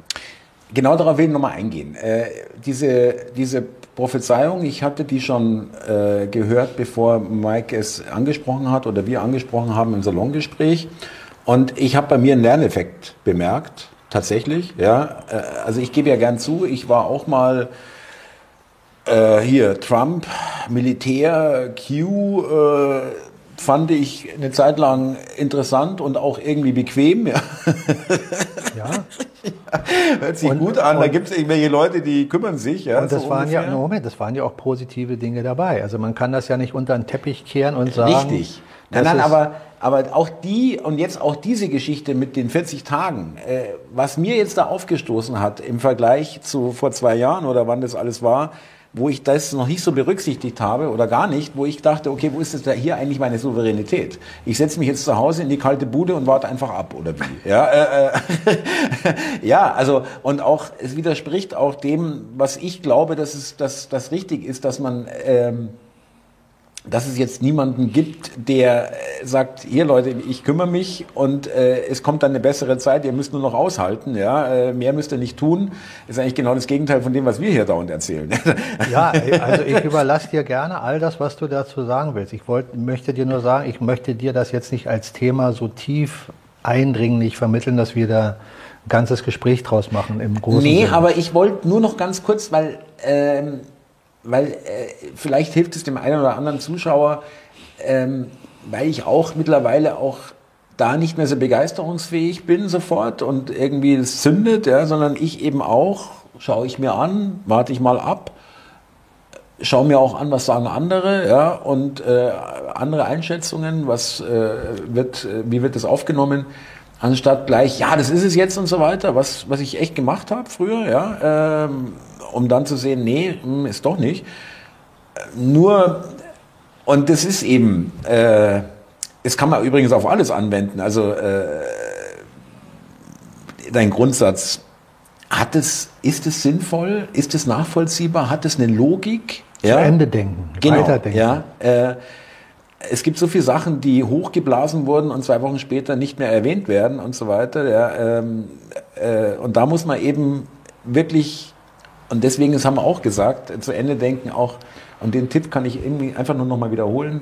Genau darauf will ich nochmal eingehen. Äh, diese, diese Prophezeiung, ich hatte die schon äh, gehört, bevor Mike es angesprochen hat oder wir angesprochen haben im Salongespräch. Und ich habe bei mir einen Lerneffekt bemerkt, tatsächlich. Ja, äh, also ich gebe ja gern zu, ich war auch mal äh, hier Trump, Militär, Q. Äh, fand ich eine Zeit lang interessant und auch irgendwie bequem. Ja. ja. *laughs* Hört sich und, gut an. da gibt es irgendwelche Leute, die kümmern sich. Ja, und das so waren ungefähr. ja, Moment, das waren ja auch positive Dinge dabei. Also man kann das ja nicht unter den Teppich kehren und sagen. Richtig. Nein, nein, aber, aber auch die und jetzt auch diese Geschichte mit den 40 Tagen, äh, was mir jetzt da aufgestoßen hat im Vergleich zu vor zwei Jahren oder wann das alles war, wo ich das noch nicht so berücksichtigt habe oder gar nicht, wo ich dachte, okay, wo ist da hier eigentlich meine Souveränität? Ich setze mich jetzt zu Hause in die kalte Bude und warte einfach ab oder wie? Ja, äh, äh, *laughs* ja, also und auch es widerspricht auch dem, was ich glaube, dass es dass das richtig ist, dass man ähm, dass es jetzt niemanden gibt, der äh, sagt, hier Leute, ich kümmere mich und äh, es kommt dann eine bessere Zeit, ihr müsst nur noch aushalten, ja, äh, mehr müsst ihr nicht tun, ist eigentlich genau das Gegenteil von dem, was wir hier dauernd erzählen. *laughs* Ja, also ich überlasse dir gerne all das, was du dazu sagen willst. Ich wollte, möchte dir nur sagen, ich möchte dir das jetzt nicht als Thema so tief eindringlich vermitteln, dass wir da ein ganzes Gespräch draus machen im Großen Nee, Sinne. aber ich wollte nur noch ganz kurz, weil ähm, weil äh, vielleicht hilft es dem einen oder anderen Zuschauer, ähm, weil ich auch mittlerweile auch da nicht mehr so begeisterungsfähig bin sofort und irgendwie es zündet, ja, sondern ich eben auch, schaue ich mir an, warte ich mal ab, schaue mir auch an, was sagen andere, ja, und äh, andere Einschätzungen, was äh, wird, äh, wie wird das aufgenommen, anstatt gleich, ja, das ist es jetzt und so weiter, was, was ich echt gemacht habe früher, ja, ähm, um dann zu sehen, nee, hm, ist doch nicht. Nur, und das ist eben, äh, das kann man übrigens auf alles anwenden. Also äh, dein Grundsatz, hat es, ist es sinnvoll, ist es nachvollziehbar, hat es eine Logik? Zu ja? Ende denken, genau, weiterdenken. Ja, äh, es gibt so viele Sachen, die hochgeblasen wurden und zwei Wochen später nicht mehr erwähnt werden und so weiter. Ja, ähm, äh, und da muss man eben wirklich und deswegen, das haben wir auch gesagt, zu Ende denken auch, und den Tipp kann ich irgendwie einfach nur nochmal wiederholen,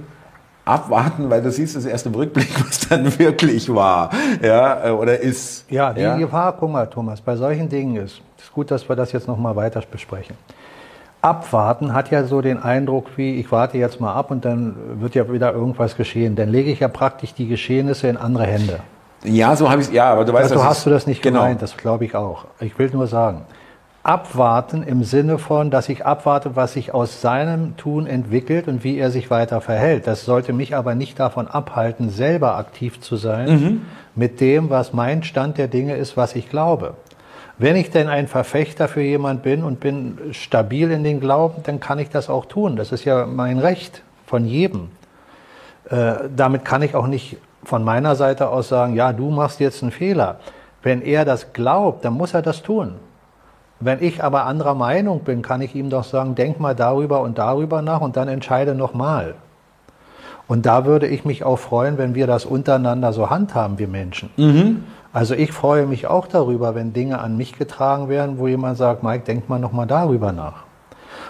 abwarten, weil du siehst es erst im Rückblick, was dann *laughs* wirklich war, ja, äh, oder ist. Ja, die ja? Gefahr, guck mal, Thomas, bei solchen Dingen ist, ist gut, dass wir das jetzt nochmal weiter besprechen. Abwarten hat ja so den Eindruck wie, ich warte jetzt mal ab und dann wird ja wieder irgendwas geschehen. Dann lege ich ja praktisch die Geschehnisse in andere Hände. Ja, so habe ich es. Ja, aber du weißt, also, hast du das nicht genau. gemeint, das glaube ich auch. Ich will nur sagen, abwarten im Sinne von, dass ich abwarte, was sich aus seinem Tun entwickelt und wie er sich weiter verhält. Das sollte mich aber nicht davon abhalten, selber aktiv zu sein mhm. mit dem, was mein Stand der Dinge ist, was ich glaube. Wenn ich denn ein Verfechter für jemand bin und bin stabil in den Glauben, dann kann ich das auch tun. Das ist ja mein Recht von jedem. Äh, damit kann ich auch nicht von meiner Seite aus sagen, ja, du machst jetzt einen Fehler. Wenn er das glaubt, dann muss er das tun. Wenn ich aber anderer Meinung bin, kann ich ihm doch sagen, denk mal darüber und darüber nach und dann entscheide nochmal. Und da würde ich mich auch freuen, wenn wir das untereinander so handhaben, wir Menschen. Mhm. Also ich freue mich auch darüber, wenn Dinge an mich getragen werden, wo jemand sagt, Mike, denk mal nochmal darüber nach.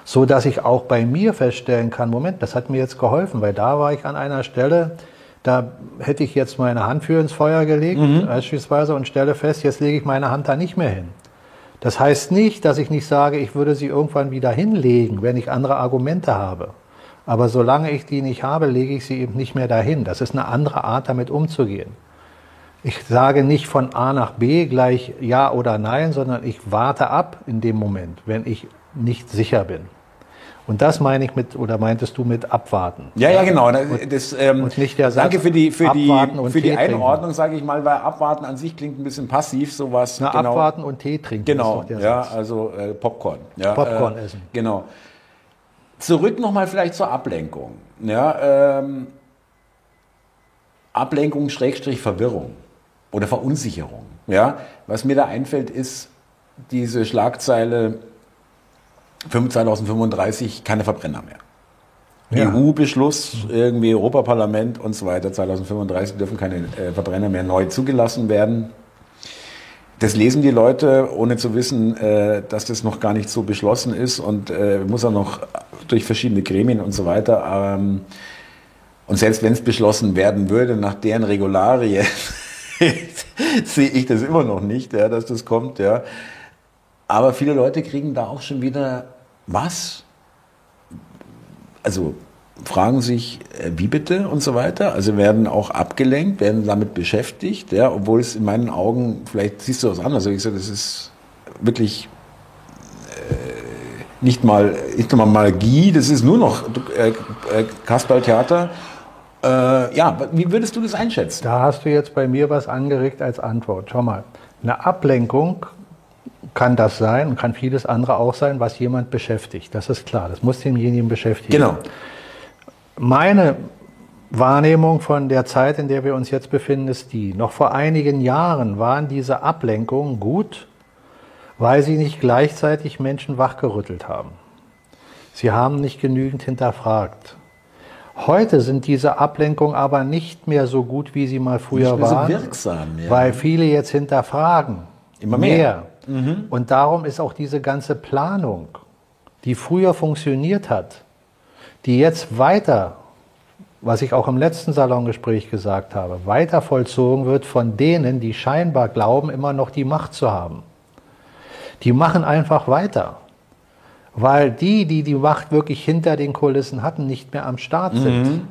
So dass ich auch bei mir feststellen kann, Moment, das hat mir jetzt geholfen, weil da war ich an einer Stelle, da hätte ich jetzt meine Hand für ins Feuer gelegt, mhm. beispielsweise, und stelle fest, jetzt lege ich meine Hand da nicht mehr hin. Das heißt nicht, dass ich nicht sage, ich würde sie irgendwann wieder hinlegen, wenn ich andere Argumente habe. Aber solange ich die nicht habe, lege ich sie eben nicht mehr dahin. Das ist eine andere Art, damit umzugehen. Ich sage nicht von A nach B gleich Ja oder Nein, sondern ich warte ab in dem Moment, wenn ich nicht sicher bin. Und das meine ich mit, oder meintest du mit abwarten? Ja, ja, genau. Das, ähm, und nicht der Satz, danke für die, für die, für die Einordnung, sage ich mal, weil abwarten an sich klingt ein bisschen passiv, sowas. Na, genau. abwarten und Tee trinken. Genau, ja, Satz. also äh, Popcorn. Ja, Popcorn äh, essen. Genau. Zurück nochmal vielleicht zur Ablenkung. Ja, ähm, Ablenkung, Schrägstrich, Verwirrung oder Verunsicherung. Ja, was mir da einfällt, ist diese Schlagzeile 2035 keine Verbrenner mehr. Ja. EU-Beschluss, irgendwie Europaparlament und so weiter, 2035 dürfen keine äh, Verbrenner mehr neu zugelassen werden. Das lesen die Leute, ohne zu wissen, äh, dass das noch gar nicht so beschlossen ist und äh, muss auch noch durch verschiedene Gremien und so weiter. Ähm, und selbst wenn es beschlossen werden würde, nach deren Regularie, *laughs* sehe ich das immer noch nicht, ja, dass das kommt. Ja. Aber viele Leute kriegen da auch schon wieder was? Also fragen sich, äh, wie bitte und so weiter. Also werden auch abgelenkt, werden damit beschäftigt, ja, obwohl es in meinen Augen, vielleicht siehst du was anderes, ich sage, das ist wirklich äh, nicht mal, nicht mal Magie, das ist nur noch äh, äh, Kasperltheater. Äh, ja, wie würdest du das einschätzen? Da hast du jetzt bei mir was angeregt als Antwort. Schau mal, eine Ablenkung kann das sein und kann vieles andere auch sein, was jemand beschäftigt. Das ist klar. Das muss denjenigen beschäftigen. Genau. Meine Wahrnehmung von der Zeit, in der wir uns jetzt befinden, ist die. Noch vor einigen Jahren waren diese Ablenkungen gut, weil sie nicht gleichzeitig Menschen wachgerüttelt haben. Sie haben nicht genügend hinterfragt. Heute sind diese Ablenkungen aber nicht mehr so gut, wie sie mal früher waren, so wirksam, ja. weil viele jetzt hinterfragen. Immer mehr. mehr. Mhm. Und darum ist auch diese ganze Planung, die früher funktioniert hat, die jetzt weiter, was ich auch im letzten Salongespräch gesagt habe, weiter vollzogen wird von denen, die scheinbar glauben, immer noch die Macht zu haben. Die machen einfach weiter. Weil die, die die Macht wirklich hinter den Kulissen hatten, nicht mehr am Start sind. Mhm.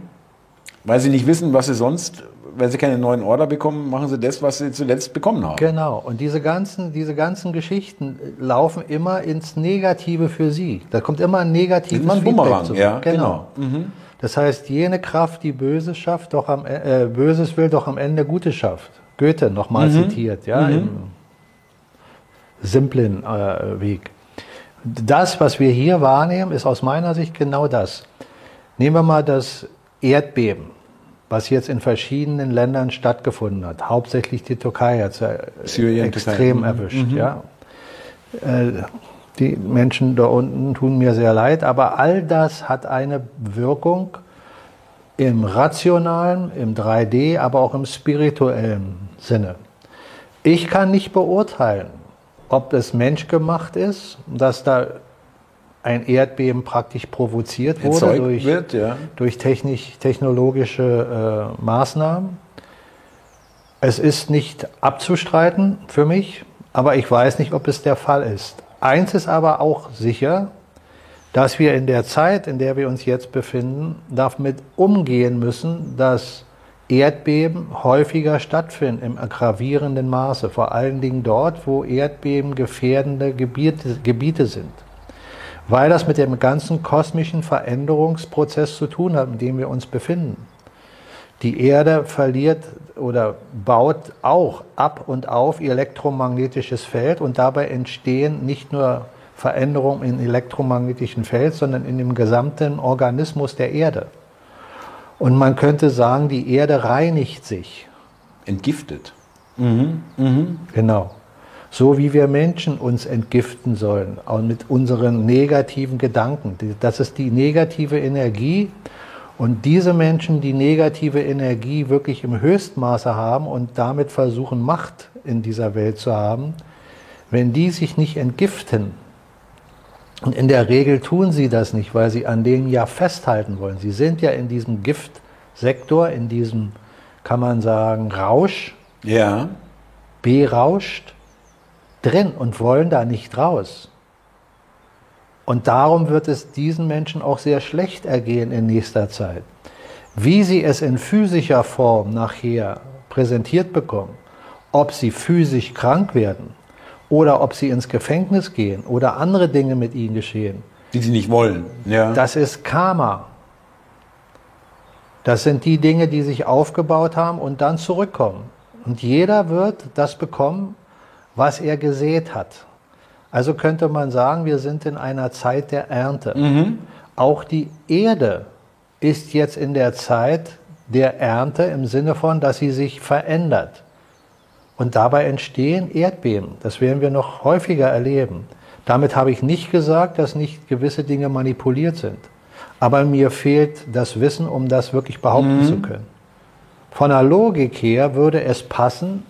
Weil sie nicht wissen, was sie sonst wenn sie keine neuen Order bekommen, machen sie das, was sie zuletzt bekommen haben. Genau. Und diese ganzen, diese ganzen Geschichten laufen immer ins Negative für sie. Da kommt immer ein negatives immer ein Bumerang, zu. Ja, genau. genau. Mhm. Das heißt, jene Kraft, die Böses schafft, doch am, äh, Böses will, doch am Ende Gutes schafft. Goethe nochmal mhm. zitiert, ja, mhm. im simplen äh, Weg. Das, was wir hier wahrnehmen, ist aus meiner Sicht genau das. Nehmen wir mal das Erdbeben was jetzt in verschiedenen Ländern stattgefunden hat. Hauptsächlich die Türkei hat es Syrien, extrem Türkei. erwischt. Mhm. Ja. Äh, die Menschen da unten tun mir sehr leid, aber all das hat eine Wirkung im rationalen, im 3D, aber auch im spirituellen Sinne. Ich kann nicht beurteilen, ob es menschgemacht ist, dass da ein Erdbeben praktisch provoziert wurde durch, wird, ja. durch technisch, technologische äh, Maßnahmen. Es ist nicht abzustreiten für mich, aber ich weiß nicht, ob es der Fall ist. Eins ist aber auch sicher, dass wir in der Zeit, in der wir uns jetzt befinden, damit umgehen müssen, dass Erdbeben häufiger stattfinden im gravierenden Maße, vor allen Dingen dort, wo Erdbeben gefährdende Gebiete, Gebiete sind. Weil das mit dem ganzen kosmischen Veränderungsprozess zu tun hat, in dem wir uns befinden. Die Erde verliert oder baut auch ab und auf ihr elektromagnetisches Feld und dabei entstehen nicht nur Veränderungen im elektromagnetischen Feld, sondern in dem gesamten Organismus der Erde. Und man könnte sagen, die Erde reinigt sich. Entgiftet. Mhm. Mhm. Genau. So wie wir Menschen uns entgiften sollen, auch mit unseren negativen Gedanken. Das ist die negative Energie. Und diese Menschen, die negative Energie wirklich im Höchstmaße haben und damit versuchen, Macht in dieser Welt zu haben, wenn die sich nicht entgiften, und in der Regel tun sie das nicht, weil sie an denen ja festhalten wollen. Sie sind ja in diesem Giftsektor, in diesem, kann man sagen, Rausch, ja. berauscht drin und wollen da nicht raus. Und darum wird es diesen Menschen auch sehr schlecht ergehen in nächster Zeit. Wie sie es in physischer Form nachher präsentiert bekommen, ob sie physisch krank werden oder ob sie ins Gefängnis gehen oder andere Dinge mit ihnen geschehen. Die sie nicht wollen. Ja. Das ist Karma. Das sind die Dinge, die sich aufgebaut haben und dann zurückkommen. Und jeder wird das bekommen, was er gesät hat. Also könnte man sagen, wir sind in einer Zeit der Ernte. Mhm. Auch die Erde ist jetzt in der Zeit der Ernte im Sinne von, dass sie sich verändert. Und dabei entstehen Erdbeben. Das werden wir noch häufiger erleben. Damit habe ich nicht gesagt, dass nicht gewisse Dinge manipuliert sind. Aber mir fehlt das Wissen, um das wirklich behaupten mhm. zu können. Von der Logik her würde es passen,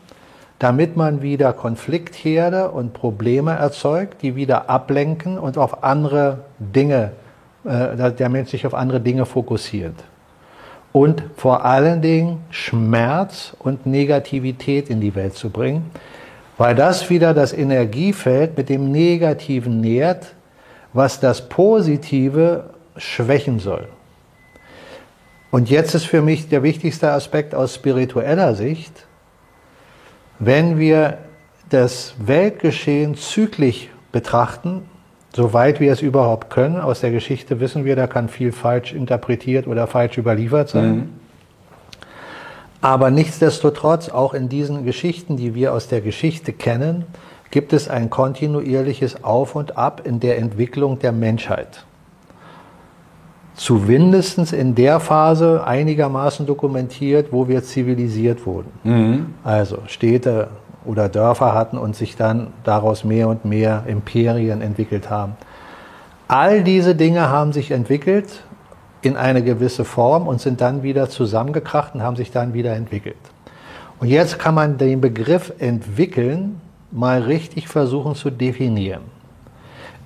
damit man wieder Konfliktherde und Probleme erzeugt, die wieder ablenken und auf andere Dinge, äh, der Mensch sich auf andere Dinge fokussiert und vor allen Dingen Schmerz und Negativität in die Welt zu bringen, weil das wieder das Energiefeld mit dem Negativen nährt, was das Positive schwächen soll. Und jetzt ist für mich der wichtigste Aspekt aus spiritueller Sicht, wenn wir das Weltgeschehen zyklisch betrachten, Soweit wir es überhaupt können, aus der Geschichte wissen wir, da kann viel falsch interpretiert oder falsch überliefert sein. Mhm. Aber nichtsdestotrotz, auch in diesen Geschichten, die wir aus der Geschichte kennen, gibt es ein kontinuierliches Auf und Ab in der Entwicklung der Menschheit. Zumindest in der Phase einigermaßen dokumentiert, wo wir zivilisiert wurden. Mhm. Also Städte oder Dörfer hatten und sich dann daraus mehr und mehr Imperien entwickelt haben. All diese Dinge haben sich entwickelt in eine gewisse Form und sind dann wieder zusammengekracht und haben sich dann wieder entwickelt. Und jetzt kann man den Begriff entwickeln mal richtig versuchen zu definieren.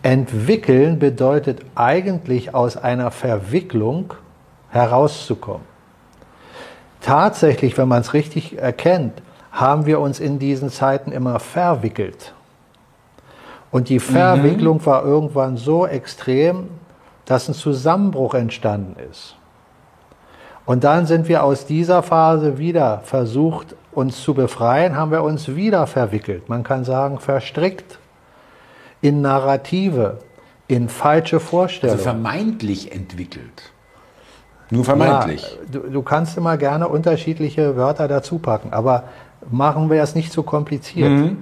Entwickeln bedeutet eigentlich aus einer Verwicklung herauszukommen. Tatsächlich, wenn man es richtig erkennt, haben wir uns in diesen Zeiten immer verwickelt. Und die Verwicklung mhm. war irgendwann so extrem, dass ein Zusammenbruch entstanden ist. Und dann sind wir aus dieser Phase wieder versucht, uns zu befreien, haben wir uns wieder verwickelt. Man kann sagen, verstrickt in Narrative, in falsche Vorstellungen. Also vermeintlich entwickelt. Nur vermeintlich. Ja, du, du, kannst immer gerne unterschiedliche Wörter dazu packen, aber machen wir es nicht so kompliziert. Mhm.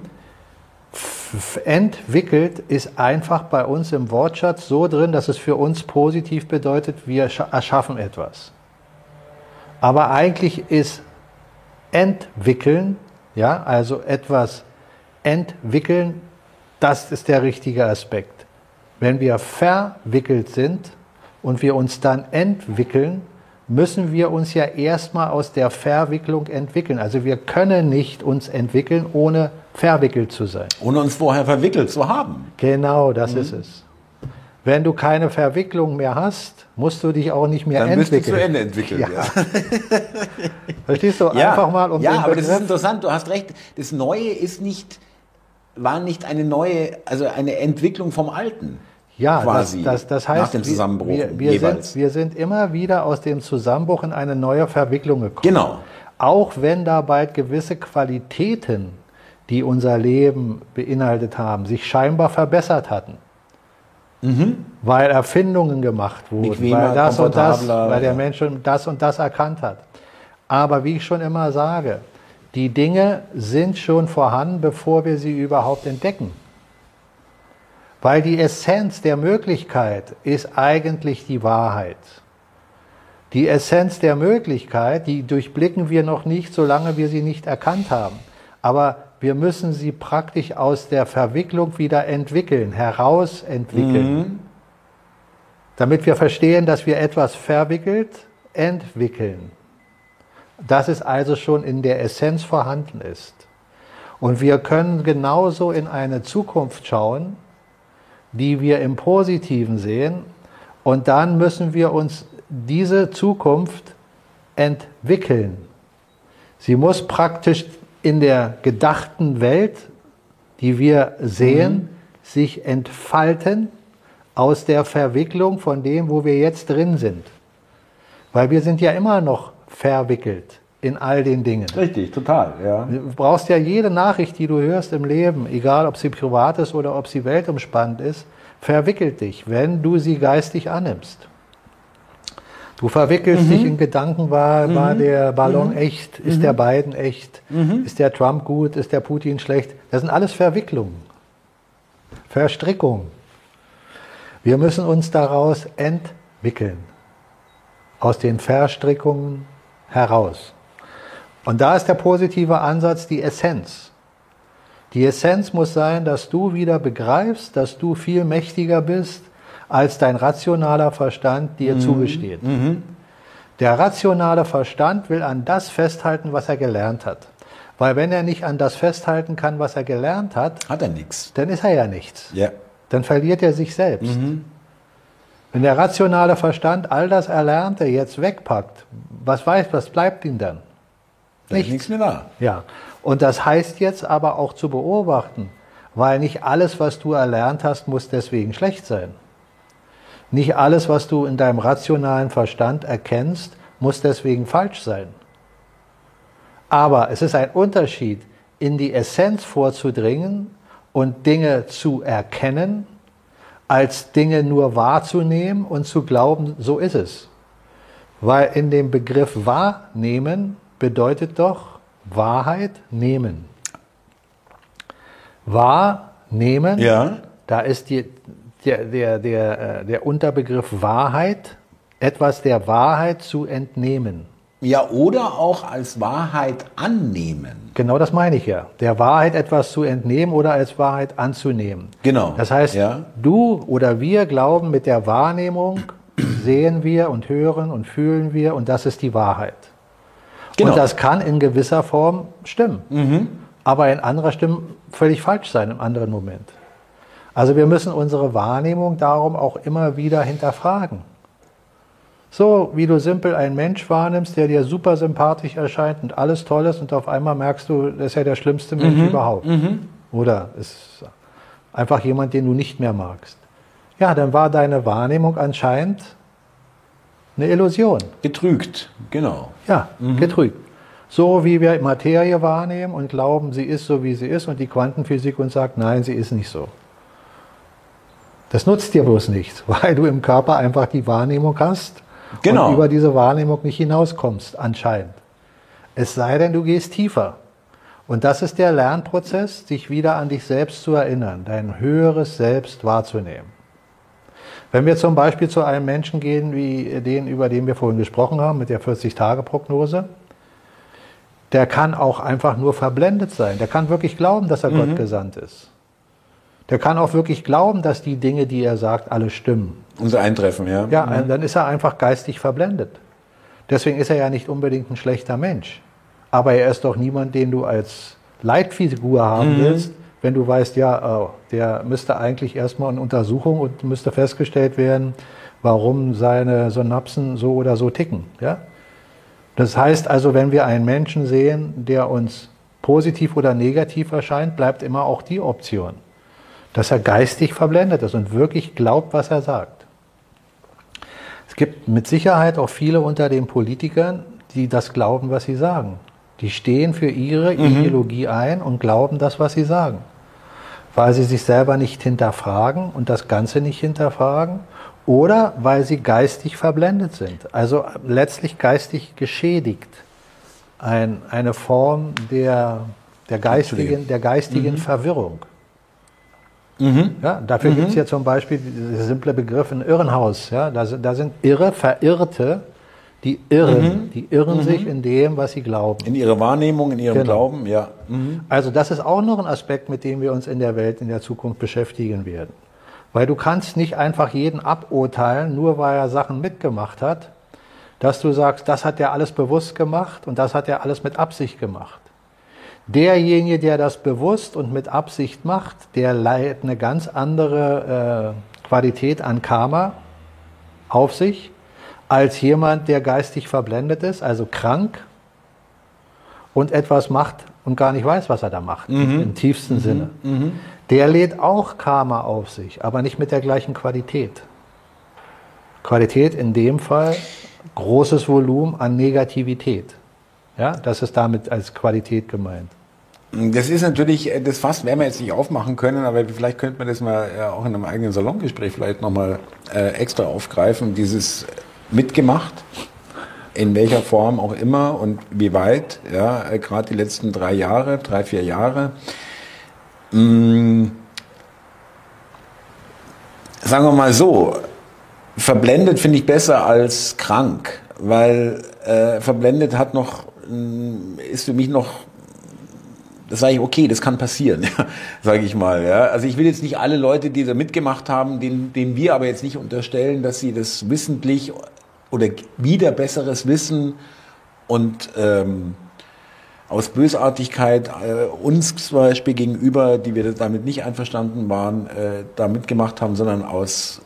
Entwickelt ist einfach bei uns im Wortschatz so drin, dass es für uns positiv bedeutet, wir erschaffen etwas. Aber eigentlich ist entwickeln, ja, also etwas entwickeln, das ist der richtige Aspekt. Wenn wir verwickelt sind und wir uns dann entwickeln, müssen wir uns ja erstmal aus der Verwicklung entwickeln. Also wir können nicht uns entwickeln, ohne verwickelt zu sein. Ohne uns vorher verwickelt zu haben. Genau, das mhm. ist es. Wenn du keine Verwicklung mehr hast, musst du dich auch nicht mehr Dann entwickeln. Dann zu Ende entwickeln. Ja. Ja. *laughs* Verstehst du? Ja. Einfach mal um Ja, aber das ist interessant. Du hast recht. Das Neue ist nicht, war nicht eine neue, also eine Entwicklung vom Alten. Ja, quasi das, das, das heißt, nach dem Zusammenbruch wir, wir, sind, wir sind immer wieder aus dem Zusammenbruch in eine neue Verwicklung gekommen. Genau. auch wenn dabei gewisse Qualitäten, die unser Leben beinhaltet haben, sich scheinbar verbessert hatten. Mhm. Weil Erfindungen gemacht wurden, Bequemer, weil das und das, weil der Mensch das und das erkannt hat. Aber wie ich schon immer sage, die Dinge sind schon vorhanden, bevor wir sie überhaupt entdecken. Weil die Essenz der Möglichkeit ist eigentlich die Wahrheit. Die Essenz der Möglichkeit, die durchblicken wir noch nicht, solange wir sie nicht erkannt haben. Aber wir müssen sie praktisch aus der Verwicklung wieder entwickeln, herausentwickeln. Mhm. Damit wir verstehen, dass wir etwas verwickelt entwickeln. Dass es also schon in der Essenz vorhanden ist. Und wir können genauso in eine Zukunft schauen, die wir im Positiven sehen. Und dann müssen wir uns diese Zukunft entwickeln. Sie muss praktisch in der gedachten Welt, die wir sehen, mhm. sich entfalten aus der Verwicklung von dem, wo wir jetzt drin sind. Weil wir sind ja immer noch verwickelt in all den Dingen. Richtig, total, ja. Du brauchst ja jede Nachricht, die du hörst im Leben, egal ob sie privat ist oder ob sie weltumspannend ist, verwickelt dich, wenn du sie geistig annimmst. Du verwickelst mhm. dich in Gedanken, war, mhm. war der Ballon mhm. echt? Ist der mhm. Biden echt? Mhm. Ist der Trump gut? Ist der Putin schlecht? Das sind alles Verwicklungen, Verstrickungen. Wir müssen uns daraus entwickeln, aus den Verstrickungen heraus. Und da ist der positive Ansatz die Essenz. Die Essenz muss sein, dass du wieder begreifst, dass du viel mächtiger bist, als dein rationaler Verstand dir mhm. zugesteht. Mhm. Der rationale Verstand will an das festhalten, was er gelernt hat. Weil wenn er nicht an das festhalten kann, was er gelernt hat, hat er nichts. Dann ist er ja nichts. Ja. Dann verliert er sich selbst. Mhm. Wenn der rationale Verstand all das Erlernte jetzt wegpackt, was weiß, was bleibt ihm dann? Nichts. nichts mehr da. Ja. Und das heißt jetzt aber auch zu beobachten, weil nicht alles, was du erlernt hast, muss deswegen schlecht sein. Nicht alles, was du in deinem rationalen Verstand erkennst, muss deswegen falsch sein. Aber es ist ein Unterschied, in die Essenz vorzudringen und Dinge zu erkennen, als Dinge nur wahrzunehmen und zu glauben, so ist es. Weil in dem Begriff wahrnehmen bedeutet doch Wahrheit nehmen. Wahrnehmen, ja. da ist die, der, der, der, äh, der Unterbegriff Wahrheit, etwas der Wahrheit zu entnehmen. Ja, oder auch als Wahrheit annehmen. Genau das meine ich ja. Der Wahrheit etwas zu entnehmen oder als Wahrheit anzunehmen. Genau. Das heißt, ja. du oder wir glauben mit der Wahrnehmung, *clears throat* sehen wir und hören und fühlen wir und das ist die Wahrheit. Genau. Und das kann in gewisser Form stimmen. Mhm. Aber in anderer Stimme völlig falsch sein im anderen Moment. Also wir müssen unsere Wahrnehmung darum auch immer wieder hinterfragen. So wie du simpel einen Mensch wahrnimmst, der dir super sympathisch erscheint und alles toll ist und auf einmal merkst du, das ist ja der schlimmste Mensch mhm. überhaupt. Mhm. Oder ist einfach jemand, den du nicht mehr magst. Ja, dann war deine Wahrnehmung anscheinend eine Illusion. Getrügt, genau. Ja, mhm. getrügt. So wie wir Materie wahrnehmen und glauben, sie ist so, wie sie ist und die Quantenphysik uns sagt, nein, sie ist nicht so. Das nutzt dir bloß nichts, *laughs* weil du im Körper einfach die Wahrnehmung hast genau. und über diese Wahrnehmung nicht hinauskommst, anscheinend. Es sei denn, du gehst tiefer. Und das ist der Lernprozess, sich wieder an dich selbst zu erinnern, dein höheres Selbst wahrzunehmen. Wenn wir zum Beispiel zu einem Menschen gehen, wie den, über den wir vorhin gesprochen haben, mit der 40-Tage-Prognose, der kann auch einfach nur verblendet sein. Der kann wirklich glauben, dass er mhm. Gott gesandt ist. Der kann auch wirklich glauben, dass die Dinge, die er sagt, alle stimmen. Unser Eintreffen, ja. Ja, mhm. dann ist er einfach geistig verblendet. Deswegen ist er ja nicht unbedingt ein schlechter Mensch. Aber er ist doch niemand, den du als Leitfigur haben mhm. willst, wenn du weißt, ja, oh, der müsste eigentlich erstmal in Untersuchung und müsste festgestellt werden, warum seine Synapsen so oder so ticken. Ja? Das heißt also, wenn wir einen Menschen sehen, der uns positiv oder negativ erscheint, bleibt immer auch die Option dass er geistig verblendet ist und wirklich glaubt, was er sagt. Es gibt mit Sicherheit auch viele unter den Politikern, die das glauben, was sie sagen. Die stehen für ihre mhm. Ideologie ein und glauben das, was sie sagen. Weil sie sich selber nicht hinterfragen und das Ganze nicht hinterfragen oder weil sie geistig verblendet sind. Also letztlich geistig geschädigt. Ein, eine Form der, der geistigen, der geistigen mhm. Verwirrung. Mhm. Ja, dafür mhm. gibt es ja zum Beispiel der simple Begriff ein Irrenhaus. Ja, da, da sind Irre, Verirrte, die irren, mhm. die irren mhm. sich in dem, was sie glauben. In ihrer Wahrnehmung, in ihrem genau. Glauben, ja. Mhm. Also das ist auch noch ein Aspekt, mit dem wir uns in der Welt in der Zukunft beschäftigen werden. Weil du kannst nicht einfach jeden aburteilen, nur weil er Sachen mitgemacht hat, dass du sagst, das hat er alles bewusst gemacht und das hat er alles mit Absicht gemacht. Derjenige, der das bewusst und mit Absicht macht, der leitet eine ganz andere äh, Qualität an Karma auf sich als jemand, der geistig verblendet ist, also krank und etwas macht und gar nicht weiß, was er da macht, mhm. im tiefsten mhm. Sinne. Mhm. Der lädt auch Karma auf sich, aber nicht mit der gleichen Qualität. Qualität in dem Fall großes Volumen an Negativität. Ja, das ist damit als Qualität gemeint. Das ist natürlich, äh, das Fass werden wir jetzt nicht aufmachen können, aber vielleicht könnte man das mal äh, auch in einem eigenen Salongespräch vielleicht nochmal äh, extra aufgreifen, dieses mitgemacht, in welcher Form auch immer und wie weit, ja, gerade die letzten drei Jahre, drei, vier Jahre. Mm, sagen wir mal so, verblendet finde ich besser als krank, weil äh, verblendet hat noch, ist für mich noch das sage ich, okay, das kann passieren, *laughs* ja, sage ich mal. Ja. Also ich will jetzt nicht alle Leute, die da mitgemacht haben, denen, denen wir aber jetzt nicht unterstellen, dass sie das wissentlich oder wieder besseres Wissen und ähm, aus Bösartigkeit äh, uns zum Beispiel gegenüber, die wir damit nicht einverstanden waren, äh, da mitgemacht haben, sondern aus,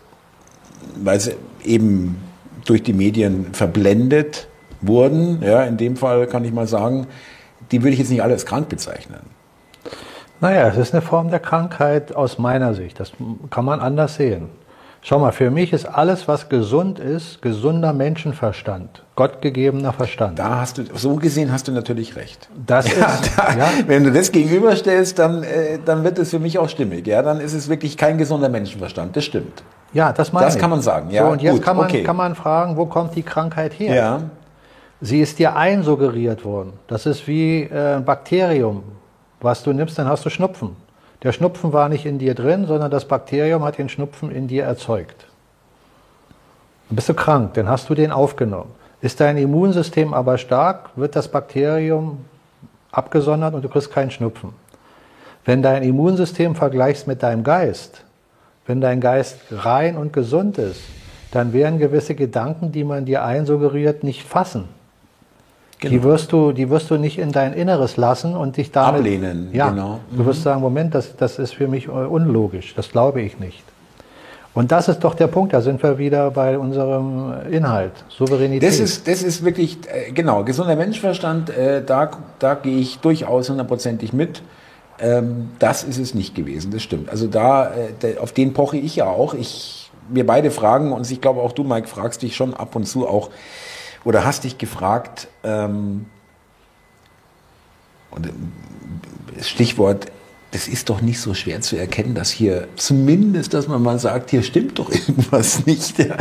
weil sie eben durch die Medien verblendet wurden. Ja, in dem Fall kann ich mal sagen, die würde ich jetzt nicht alle als krank bezeichnen. Naja, es ist eine Form der Krankheit aus meiner Sicht. Das kann man anders sehen. Schau mal, für mich ist alles, was gesund ist, gesunder Menschenverstand, gottgegebener Verstand. Da hast du, so gesehen hast du natürlich recht. Das ja, ist, da, ja. Wenn du das gegenüberstellst, dann, äh, dann wird es für mich auch stimmig. Ja, dann ist es wirklich kein gesunder Menschenverstand. Das stimmt. Ja, das meine Das ich. kann man sagen. Ja, so, und jetzt gut, kann, man, okay. kann man fragen, wo kommt die Krankheit her? Ja. Sie ist dir einsuggeriert worden. Das ist wie äh, ein Bakterium. Was du nimmst, dann hast du Schnupfen. Der Schnupfen war nicht in dir drin, sondern das Bakterium hat den Schnupfen in dir erzeugt. Dann bist du krank, dann hast du den aufgenommen. Ist dein Immunsystem aber stark, wird das Bakterium abgesondert und du kriegst keinen Schnupfen. Wenn dein Immunsystem vergleichst mit deinem Geist, wenn dein Geist rein und gesund ist, dann werden gewisse Gedanken, die man dir einsuggeriert, nicht fassen. Genau. Die, wirst du, die wirst du nicht in dein Inneres lassen und dich damit. Ablehnen, ja, genau. Du wirst mhm. sagen: Moment, das, das ist für mich unlogisch, das glaube ich nicht. Und das ist doch der Punkt, da sind wir wieder bei unserem Inhalt, Souveränität. Das ist, das ist wirklich, äh, genau, gesunder Menschenverstand, äh, da, da gehe ich durchaus hundertprozentig mit. Ähm, das ist es nicht gewesen, das stimmt. Also da, äh, auf den poche ich ja auch. Ich, wir beide fragen uns, ich glaube auch du, Mike, fragst dich schon ab und zu auch, oder hast dich gefragt, ähm, und äh, Stichwort, es ist doch nicht so schwer zu erkennen, dass hier zumindest, dass man mal sagt, hier stimmt doch *laughs* irgendwas nicht. Ja.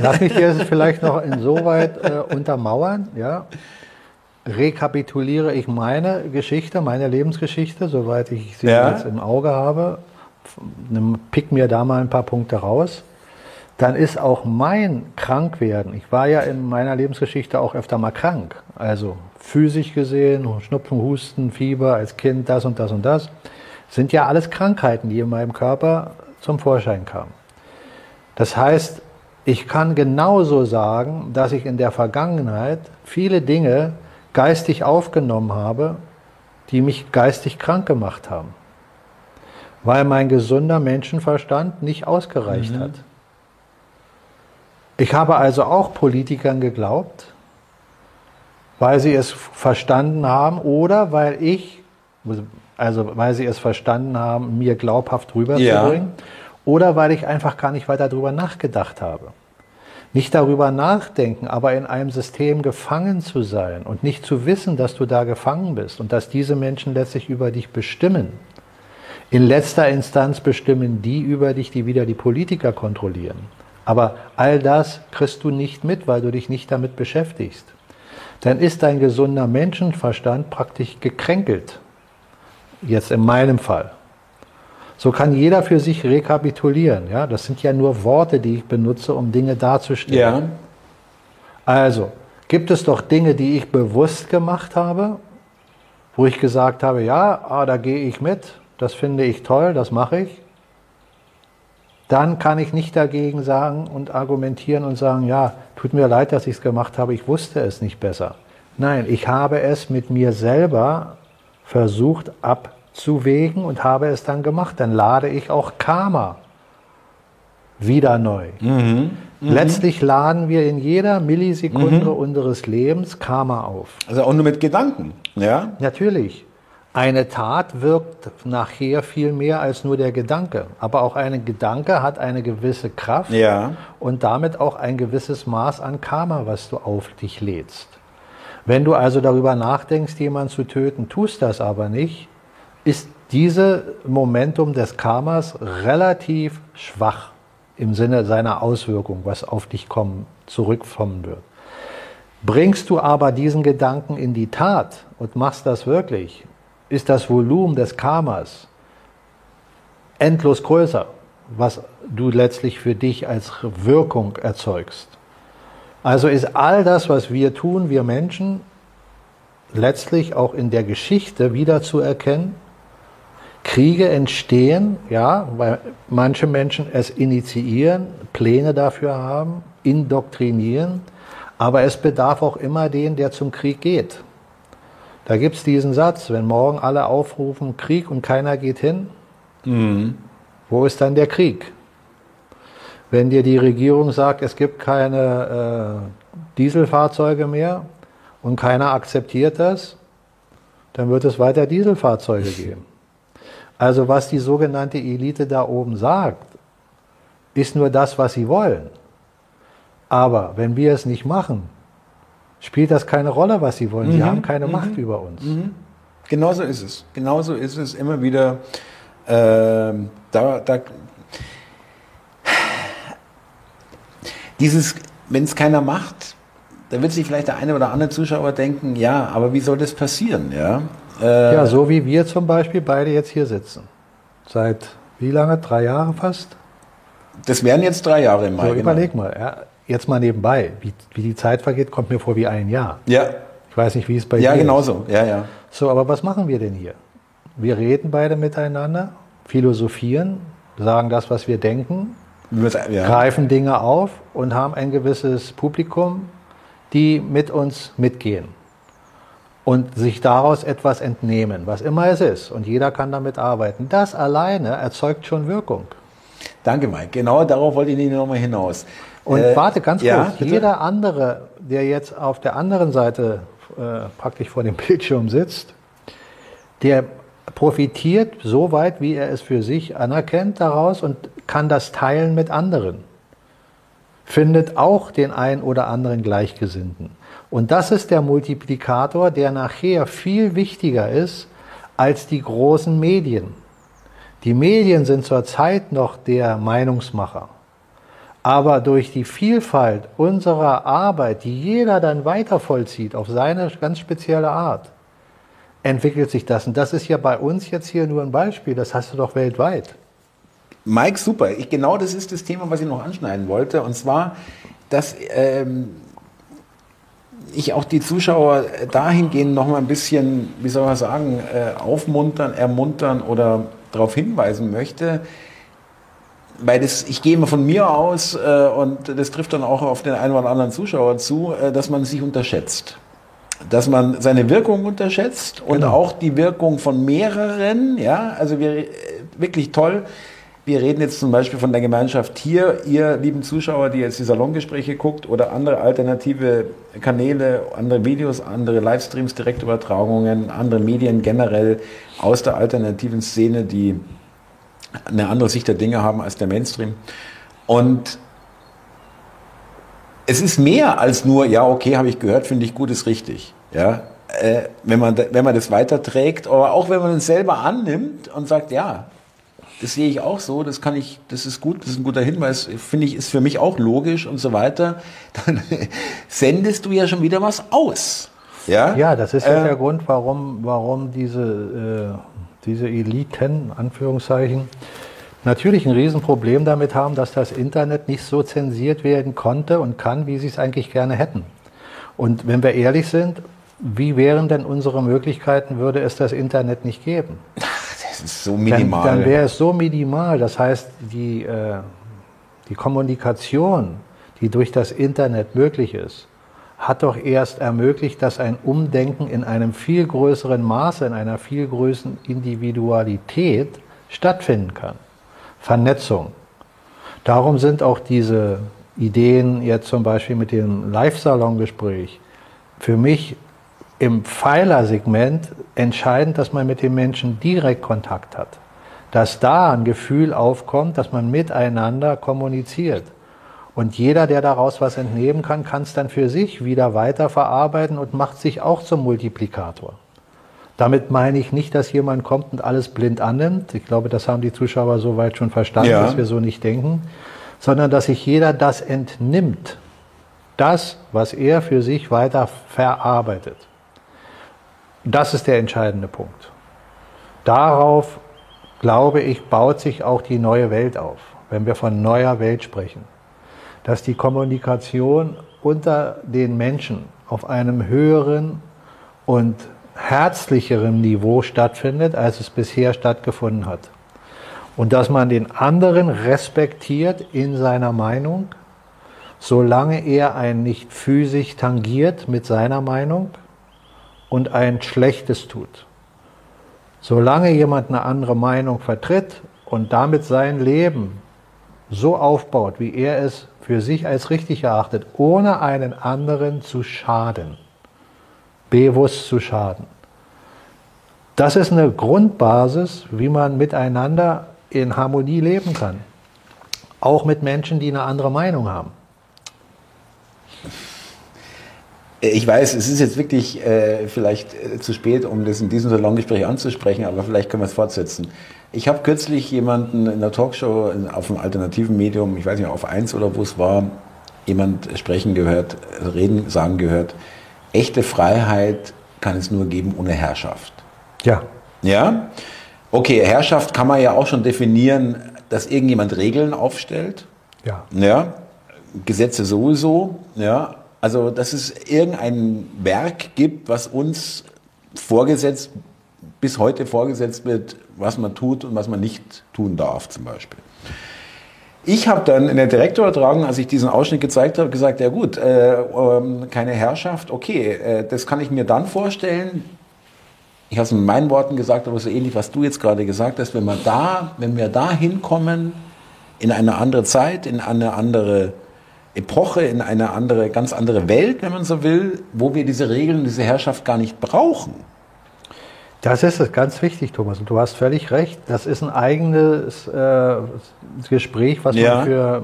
Lass mich dir vielleicht noch insoweit äh, untermauern. Ja. Rekapituliere ich meine Geschichte, meine Lebensgeschichte, soweit ich sie ja. jetzt im Auge habe. Pick mir da mal ein paar Punkte raus dann ist auch mein Krankwerden, ich war ja in meiner Lebensgeschichte auch öfter mal krank, also physisch gesehen, Schnupfen, Husten, Fieber als Kind, das und das und das, sind ja alles Krankheiten, die in meinem Körper zum Vorschein kamen. Das heißt, ich kann genauso sagen, dass ich in der Vergangenheit viele Dinge geistig aufgenommen habe, die mich geistig krank gemacht haben, weil mein gesunder Menschenverstand nicht ausgereicht mhm. hat. Ich habe also auch Politikern geglaubt, weil sie es verstanden haben oder weil ich, also weil sie es verstanden haben, mir glaubhaft rüberzubringen, ja. oder weil ich einfach gar nicht weiter darüber nachgedacht habe. nicht darüber nachdenken, aber in einem System gefangen zu sein und nicht zu wissen, dass du da gefangen bist und dass diese Menschen letztlich über dich bestimmen. In letzter Instanz bestimmen die über dich, die wieder die Politiker kontrollieren. Aber all das kriegst du nicht mit, weil du dich nicht damit beschäftigst. Dann ist dein gesunder Menschenverstand praktisch gekränkelt. Jetzt in meinem Fall. So kann jeder für sich rekapitulieren. Ja? Das sind ja nur Worte, die ich benutze, um Dinge darzustellen. Ja. Also, gibt es doch Dinge, die ich bewusst gemacht habe, wo ich gesagt habe, ja, ah, da gehe ich mit, das finde ich toll, das mache ich. Dann kann ich nicht dagegen sagen und argumentieren und sagen, ja, tut mir leid, dass ich es gemacht habe, ich wusste es nicht besser. Nein, ich habe es mit mir selber versucht ab zu wägen und habe es dann gemacht. Dann lade ich auch Karma wieder neu. Mhm. Mhm. Letztlich laden wir in jeder Millisekunde mhm. unseres Lebens Karma auf. Also auch nur mit Gedanken, ja? Natürlich. Eine Tat wirkt nachher viel mehr als nur der Gedanke. Aber auch ein Gedanke hat eine gewisse Kraft ja. und damit auch ein gewisses Maß an Karma, was du auf dich lädst. Wenn du also darüber nachdenkst, jemanden zu töten, tust das aber nicht, ist dieses Momentum des Karmas relativ schwach im Sinne seiner Auswirkung, was auf dich kommen, zurückkommen wird. Bringst du aber diesen Gedanken in die Tat und machst das wirklich, ist das Volumen des Karmas endlos größer, was du letztlich für dich als Wirkung erzeugst. Also ist all das, was wir tun, wir Menschen, letztlich auch in der Geschichte wiederzuerkennen Kriege entstehen, ja, weil manche Menschen es initiieren, Pläne dafür haben, indoktrinieren, aber es bedarf auch immer den, der zum Krieg geht. Da gibt es diesen Satz, wenn morgen alle aufrufen Krieg und keiner geht hin, mhm. wo ist dann der Krieg? Wenn dir die Regierung sagt, es gibt keine äh, Dieselfahrzeuge mehr und keiner akzeptiert das, dann wird es weiter Dieselfahrzeuge geben. Also was die sogenannte Elite da oben sagt, ist nur das, was sie wollen. Aber wenn wir es nicht machen, spielt das keine Rolle, was sie wollen. Mhm. Sie haben keine mhm. Macht über uns. Mhm. Genauso ist es. Genauso ist es immer wieder. Äh, da, da, dieses, wenn es keiner macht, da wird sich vielleicht der eine oder andere Zuschauer denken, ja, aber wie soll das passieren? Ja, äh, ja, so wie wir zum Beispiel beide jetzt hier sitzen. Seit wie lange? Drei Jahre fast? Das wären jetzt drei Jahre im Mai. So, genau. überleg mal, ja, jetzt mal nebenbei, wie, wie die Zeit vergeht, kommt mir vor wie ein Jahr. Ja. Ich weiß nicht, wie es bei ja, dir genauso. ist. Ja, genauso. Ja, ja. So, aber was machen wir denn hier? Wir reden beide miteinander, philosophieren, sagen das, was wir denken, ja. greifen Dinge auf und haben ein gewisses Publikum, die mit uns mitgehen und sich daraus etwas entnehmen, was immer es ist. Und jeder kann damit arbeiten. Das alleine erzeugt schon Wirkung. Danke, Mike. Genau darauf wollte ich nicht nochmal hinaus. Und äh, warte ganz ja, kurz. Bitte? Jeder andere, der jetzt auf der anderen Seite äh, praktisch vor dem *laughs* Bildschirm sitzt, der profitiert so weit, wie er es für sich anerkennt daraus und kann das teilen mit anderen. Findet auch den ein oder anderen Gleichgesinnten. Und das ist der Multiplikator, der nachher viel wichtiger ist als die großen Medien. Die Medien sind zurzeit noch der Meinungsmacher. Aber durch die Vielfalt unserer Arbeit, die jeder dann weiter vollzieht auf seine ganz spezielle Art, entwickelt sich das. Und das ist ja bei uns jetzt hier nur ein Beispiel, das hast du doch weltweit. Mike, super. Ich, genau das ist das Thema, was ich noch anschneiden wollte. Und zwar, dass ähm, ich auch die Zuschauer dahingehend noch mal ein bisschen, wie soll man sagen, äh, aufmuntern, ermuntern oder darauf hinweisen möchte, weil das, ich gehe immer von mir aus äh, und das trifft dann auch auf den einen oder anderen Zuschauer zu, äh, dass man sich unterschätzt. Dass man seine Wirkung unterschätzt und genau. auch die Wirkung von mehreren, ja, also wir, äh, wirklich toll, wir reden jetzt zum Beispiel von der Gemeinschaft hier, ihr lieben Zuschauer, die jetzt die Salongespräche guckt oder andere alternative Kanäle, andere Videos, andere Livestreams, Direktübertragungen, andere Medien generell aus der alternativen Szene, die eine andere Sicht der Dinge haben als der Mainstream. Und es ist mehr als nur, ja, okay, habe ich gehört, finde ich gut, ist richtig. Ja, äh, wenn, man, wenn man das weiterträgt, aber auch wenn man es selber annimmt und sagt, ja, das sehe ich auch so, das kann ich, das ist gut, das ist ein guter Hinweis, finde ich, ist für mich auch logisch und so weiter, *laughs* dann sendest du ja schon wieder was aus. Ja, ja das ist äh, der Grund, warum, warum diese, äh, diese Eliten, Anführungszeichen, natürlich ein Riesenproblem damit haben, dass das Internet nicht so zensiert werden konnte und kann, wie sie es eigentlich gerne hätten. Und wenn wir ehrlich sind, wie wären denn unsere Möglichkeiten, würde es das Internet nicht geben? *laughs* Das ist so minimal. Dann, dann wäre es so minimal. Das heißt, die, äh, die Kommunikation, die durch das Internet möglich ist, hat doch erst ermöglicht, dass ein Umdenken in einem viel größeren Maße, in einer viel größeren Individualität stattfinden kann. Vernetzung. Darum sind auch diese Ideen jetzt zum Beispiel mit dem Live-Salon-Gespräch für mich im Pfeilersegment entscheidend, dass man mit den Menschen direkt Kontakt hat. Dass da ein Gefühl aufkommt, dass man miteinander kommuniziert. Und jeder, der daraus was entnehmen kann, kann es dann für sich wieder weiterverarbeiten und macht sich auch zum Multiplikator. Damit meine ich nicht, dass jemand kommt und alles blind annimmt. Ich glaube, das haben die Zuschauer soweit schon verstanden, ja. dass wir so nicht denken. Sondern dass sich jeder das entnimmt. Das, was er für sich weiter verarbeitet. Das ist der entscheidende Punkt. Darauf, glaube ich, baut sich auch die neue Welt auf, wenn wir von neuer Welt sprechen. Dass die Kommunikation unter den Menschen auf einem höheren und herzlicherem Niveau stattfindet, als es bisher stattgefunden hat. Und dass man den anderen respektiert in seiner Meinung, solange er einen nicht physisch tangiert mit seiner Meinung und ein Schlechtes tut. Solange jemand eine andere Meinung vertritt und damit sein Leben so aufbaut, wie er es für sich als richtig erachtet, ohne einen anderen zu schaden, bewusst zu schaden. Das ist eine Grundbasis, wie man miteinander in Harmonie leben kann. Auch mit Menschen, die eine andere Meinung haben. Ich weiß, es ist jetzt wirklich äh, vielleicht äh, zu spät, um das in diesem Salongespräch anzusprechen, aber vielleicht können wir es fortsetzen. Ich habe kürzlich jemanden in der Talkshow auf einem alternativen Medium, ich weiß nicht, auf eins oder wo es war, jemand sprechen gehört, reden, sagen gehört, echte Freiheit kann es nur geben ohne Herrschaft. Ja. Ja? Okay, Herrschaft kann man ja auch schon definieren, dass irgendjemand Regeln aufstellt. Ja. Ja. Gesetze sowieso. Ja. Also, dass es irgendein Werk gibt, was uns vorgesetzt, bis heute vorgesetzt wird, was man tut und was man nicht tun darf, zum Beispiel. Ich habe dann in der Direktorertragung, als ich diesen Ausschnitt gezeigt habe, gesagt, ja gut, äh, äh, keine Herrschaft, okay, äh, das kann ich mir dann vorstellen. Ich habe es mit meinen Worten gesagt, aber so ähnlich, was du jetzt gerade gesagt hast, wenn wir da, wenn wir da hinkommen, in eine andere Zeit, in eine andere Epoche, in eine andere, ganz andere Welt, wenn man so will, wo wir diese Regeln, diese Herrschaft gar nicht brauchen. Das ist es, ganz wichtig, Thomas. Und du hast völlig recht. Das ist ein eigenes äh, Gespräch, was ja. man für,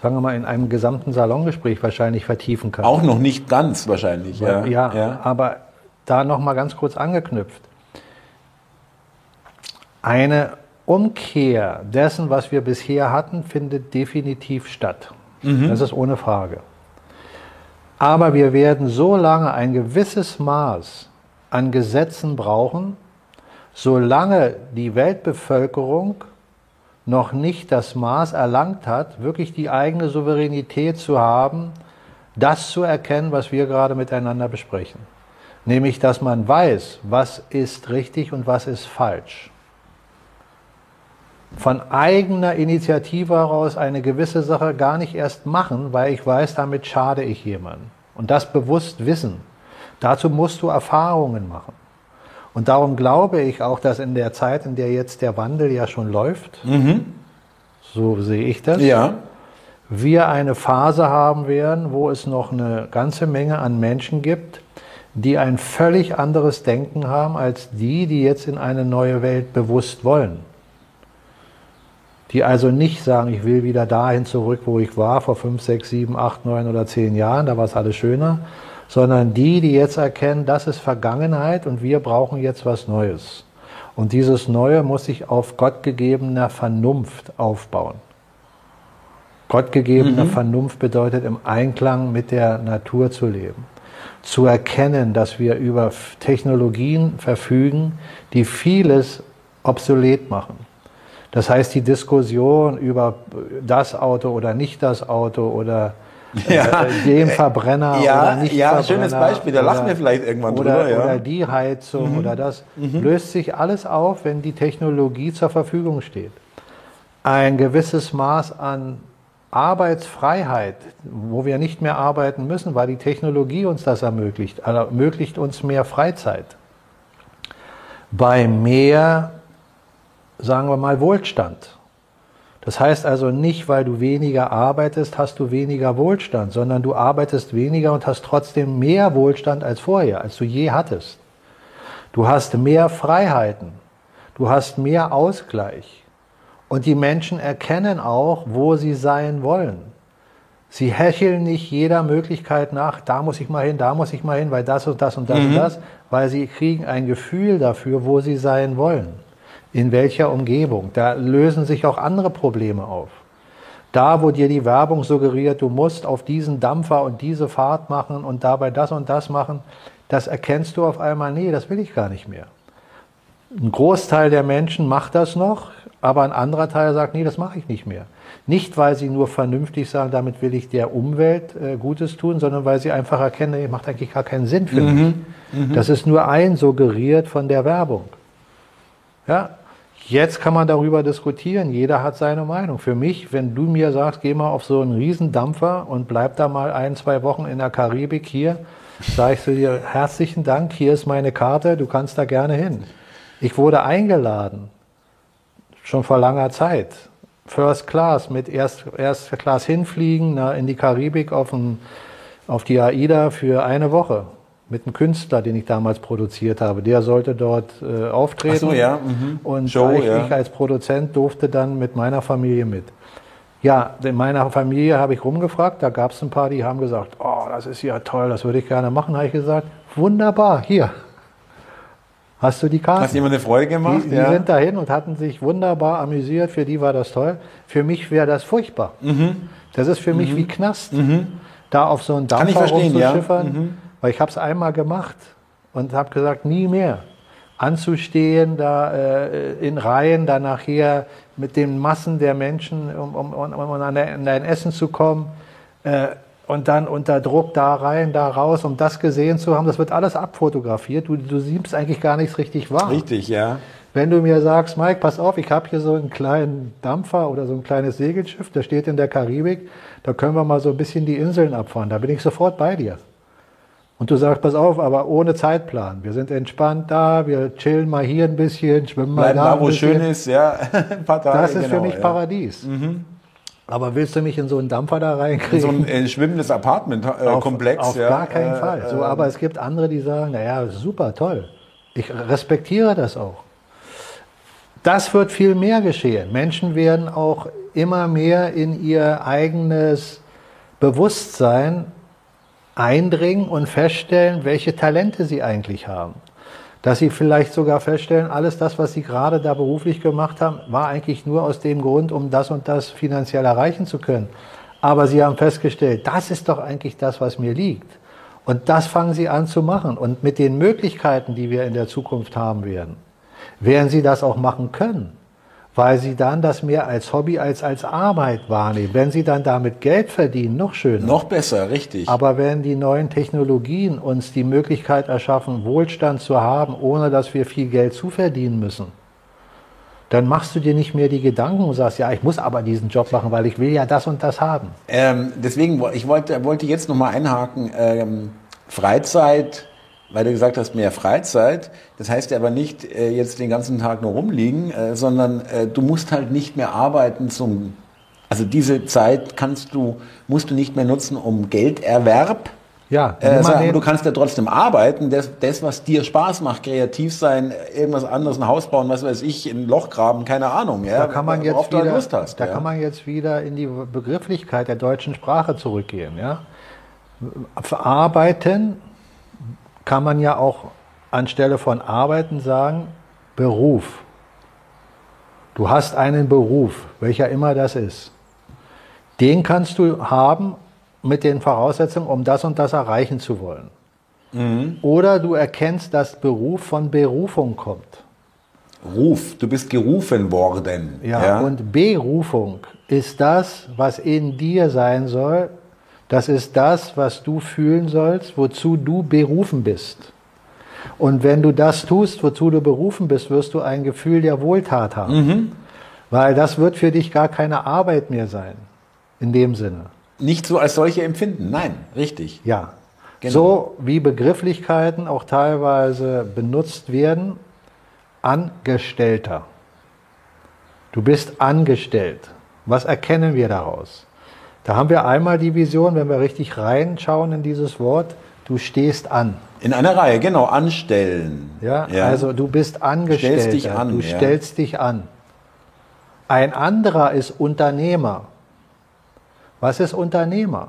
sagen wir mal, in einem gesamten Salongespräch wahrscheinlich vertiefen kann. Auch noch nicht ganz wahrscheinlich, ja. Ja, ja. aber da noch mal ganz kurz angeknüpft. Eine Umkehr dessen, was wir bisher hatten, findet definitiv statt. Mhm. Das ist ohne Frage. Aber wir werden so lange ein gewisses Maß an Gesetzen brauchen, solange die Weltbevölkerung noch nicht das Maß erlangt hat, wirklich die eigene Souveränität zu haben, das zu erkennen, was wir gerade miteinander besprechen. Nämlich, dass man weiß, was ist richtig und was ist falsch von eigener Initiative heraus eine gewisse Sache gar nicht erst machen, weil ich weiß, damit schade ich jemandem. Und das bewusst wissen. Dazu musst du Erfahrungen machen. Und darum glaube ich auch, dass in der Zeit, in der jetzt der Wandel ja schon läuft, mhm. so sehe ich das, ja. wir eine Phase haben werden, wo es noch eine ganze Menge an Menschen gibt, die ein völlig anderes Denken haben als die, die jetzt in eine neue Welt bewusst wollen. Die also nicht sagen, ich will wieder dahin zurück, wo ich war, vor fünf, sechs, sieben, acht, neun oder zehn Jahren, da war es alles schöner, sondern die, die jetzt erkennen, das ist Vergangenheit und wir brauchen jetzt was Neues. Und dieses Neue muss sich auf gottgegebener Vernunft aufbauen. Gottgegebene mhm. Vernunft bedeutet im Einklang mit der Natur zu leben. Zu erkennen, dass wir über Technologien verfügen, die vieles obsolet machen. Das heißt, die Diskussion über das Auto oder nicht das Auto oder ja. äh, den Verbrenner ja, oder nicht ja, Verbrenner. schönes Beispiel, da lachen wir vielleicht irgendwann oder, drüber. Ja. Oder die Heizung mhm. oder das, mhm. löst sich alles auf, wenn die Technologie zur Verfügung steht. Ein gewisses Maß an Arbeitsfreiheit, wo wir nicht mehr arbeiten müssen, weil die Technologie uns das ermöglicht, also ermöglicht uns mehr Freizeit. Bei mehr, sagen wir mal, Wohlstand. Das heißt also nicht, weil du weniger arbeitest, hast du weniger Wohlstand, sondern du arbeitest weniger und hast trotzdem mehr Wohlstand als vorher, als du je hattest. Du hast mehr Freiheiten, du hast mehr Ausgleich. Und die Menschen erkennen auch, wo sie sein wollen. Sie hecheln nicht jeder Möglichkeit nach, da muss ich mal hin, da muss ich mal hin, weil das und das und das mhm. und das, weil sie kriegen ein Gefühl dafür, wo sie sein wollen, in welcher Umgebung. Da lösen sich auch andere Probleme auf. Da, wo dir die Werbung suggeriert, du musst auf diesen Dampfer und diese Fahrt machen und dabei das und das machen, das erkennst du auf einmal, nee, das will ich gar nicht mehr. Ein Großteil der Menschen macht das noch, aber ein anderer Teil sagt, nee, das mache ich nicht mehr. Nicht, weil sie nur vernünftig sagen, damit will ich der Umwelt äh, Gutes tun, sondern weil sie einfach erkennen, nee, macht eigentlich gar keinen Sinn für mhm. mich. Mhm. Das ist nur einsuggeriert von der Werbung. Ja, Jetzt kann man darüber diskutieren. Jeder hat seine Meinung. Für mich, wenn du mir sagst, geh mal auf so einen Riesendampfer und bleib da mal ein, zwei Wochen in der Karibik hier, sage ich zu dir, herzlichen Dank, hier ist meine Karte, du kannst da gerne hin. Ich wurde eingeladen schon vor langer Zeit. First Class, mit Erst, Erst Class hinfliegen na, in die Karibik auf, ein, auf die AIDA für eine Woche mit einem Künstler, den ich damals produziert habe. Der sollte dort äh, auftreten. Ach so, ja. Mhm. Und Show, ich, ja. ich als Produzent durfte dann mit meiner Familie mit. Ja, in meiner Familie habe ich rumgefragt, da gab es ein paar, die haben gesagt, oh, das ist ja toll, das würde ich gerne machen. Habe ich gesagt, wunderbar, hier, Hast du die Karte? Hast jemand eine Freude gemacht? Die, die ja. sind dahin und hatten sich wunderbar amüsiert. Für die war das toll. Für mich wäre das furchtbar. Mhm. Das ist für mhm. mich wie Knast, mhm. da auf so einen Dampfer rumzuschiffern. Ja. Mhm. Weil ich habe es einmal gemacht und habe gesagt, nie mehr anzustehen, da äh, in Reihen, da nachher mit den Massen der Menschen, um, um, um, um an, dein Essen zu kommen. Äh, und dann unter Druck da rein, da raus, um das gesehen zu haben. Das wird alles abfotografiert. Du, du siehst eigentlich gar nichts richtig wahr. Richtig, ja. Wenn du mir sagst, Mike, pass auf, ich habe hier so einen kleinen Dampfer oder so ein kleines Segelschiff, der steht in der Karibik, da können wir mal so ein bisschen die Inseln abfahren. Da bin ich sofort bei dir. Und du sagst, pass auf, aber ohne Zeitplan. Wir sind entspannt da, wir chillen mal hier ein bisschen, schwimmen mal da. da wo schön ist, ja. *laughs* ein paar Tage, das ist genau, für mich ja. Paradies. Mhm. Aber willst du mich in so einen Dampfer da reinkriegen? So ein äh, schwimmendes Apartmentkomplex. Äh, auf, auf ja. gar keinen äh, Fall. So, aber es gibt andere, die sagen, naja, super, toll. Ich respektiere das auch. Das wird viel mehr geschehen. Menschen werden auch immer mehr in ihr eigenes Bewusstsein eindringen und feststellen, welche Talente sie eigentlich haben dass sie vielleicht sogar feststellen, alles das, was sie gerade da beruflich gemacht haben, war eigentlich nur aus dem Grund, um das und das finanziell erreichen zu können. Aber sie haben festgestellt, das ist doch eigentlich das, was mir liegt. Und das fangen sie an zu machen. Und mit den Möglichkeiten, die wir in der Zukunft haben werden, werden sie das auch machen können weil sie dann das mehr als Hobby als als Arbeit wahrnehmen. Wenn sie dann damit Geld verdienen, noch schöner. Noch besser, richtig. Aber wenn die neuen Technologien uns die Möglichkeit erschaffen, Wohlstand zu haben, ohne dass wir viel Geld zuverdienen müssen, dann machst du dir nicht mehr die Gedanken und sagst, ja, ich muss aber diesen Job machen, weil ich will ja das und das haben. Ähm, deswegen, ich wollte, wollte jetzt nochmal einhaken, ähm, Freizeit weil du gesagt hast, mehr Freizeit. Das heißt ja aber nicht äh, jetzt den ganzen Tag nur rumliegen, äh, sondern äh, du musst halt nicht mehr arbeiten zum, also diese Zeit kannst du, musst du nicht mehr nutzen, um Gelderwerb Ja, Äh, sagen, du kannst ja trotzdem arbeiten, das, das, was dir Spaß macht, kreativ sein, irgendwas anderes, ein Haus bauen, was weiß ich, ein Loch graben, keine Ahnung. Ja, Da kann man jetzt du halt wieder, Lust hast. da ja. kann man jetzt wieder in die Begrifflichkeit der deutschen Sprache zurückgehen. Ja? Verarbeiten kann man ja auch anstelle von arbeiten sagen Beruf. Du hast einen Beruf, welcher immer das ist. Den kannst du haben mit den Voraussetzungen, um das und das erreichen zu wollen. Mhm. Oder du erkennst, dass Beruf von Berufung kommt. Ruf, du bist gerufen worden. Ja, und Berufung ist das, was in dir sein soll. Das ist das, was du fühlen sollst, wozu du berufen bist. Und wenn du das tust, wozu du berufen bist, wirst du ein Gefühl der Wohltat haben. Weil das wird für dich gar keine Arbeit mehr sein. In dem Sinne. nicht so als solche empfinden. Nein, richtig. Ja. Genau. So wie Begrifflichkeiten auch teilweise benutzt werden, Angestellter. Du bist angestellt. Was erkennen wir daraus? Da haben wir einmal die Vision, wenn wir richtig reinschauen in dieses Wort, du stehst an. In einer Reihe, genau, anstellen. Ja, also du bist Angestellter, Stellst dich an, du ja. stellst dich an. Ein anderer ist Unternehmer. Was ist Unternehmer?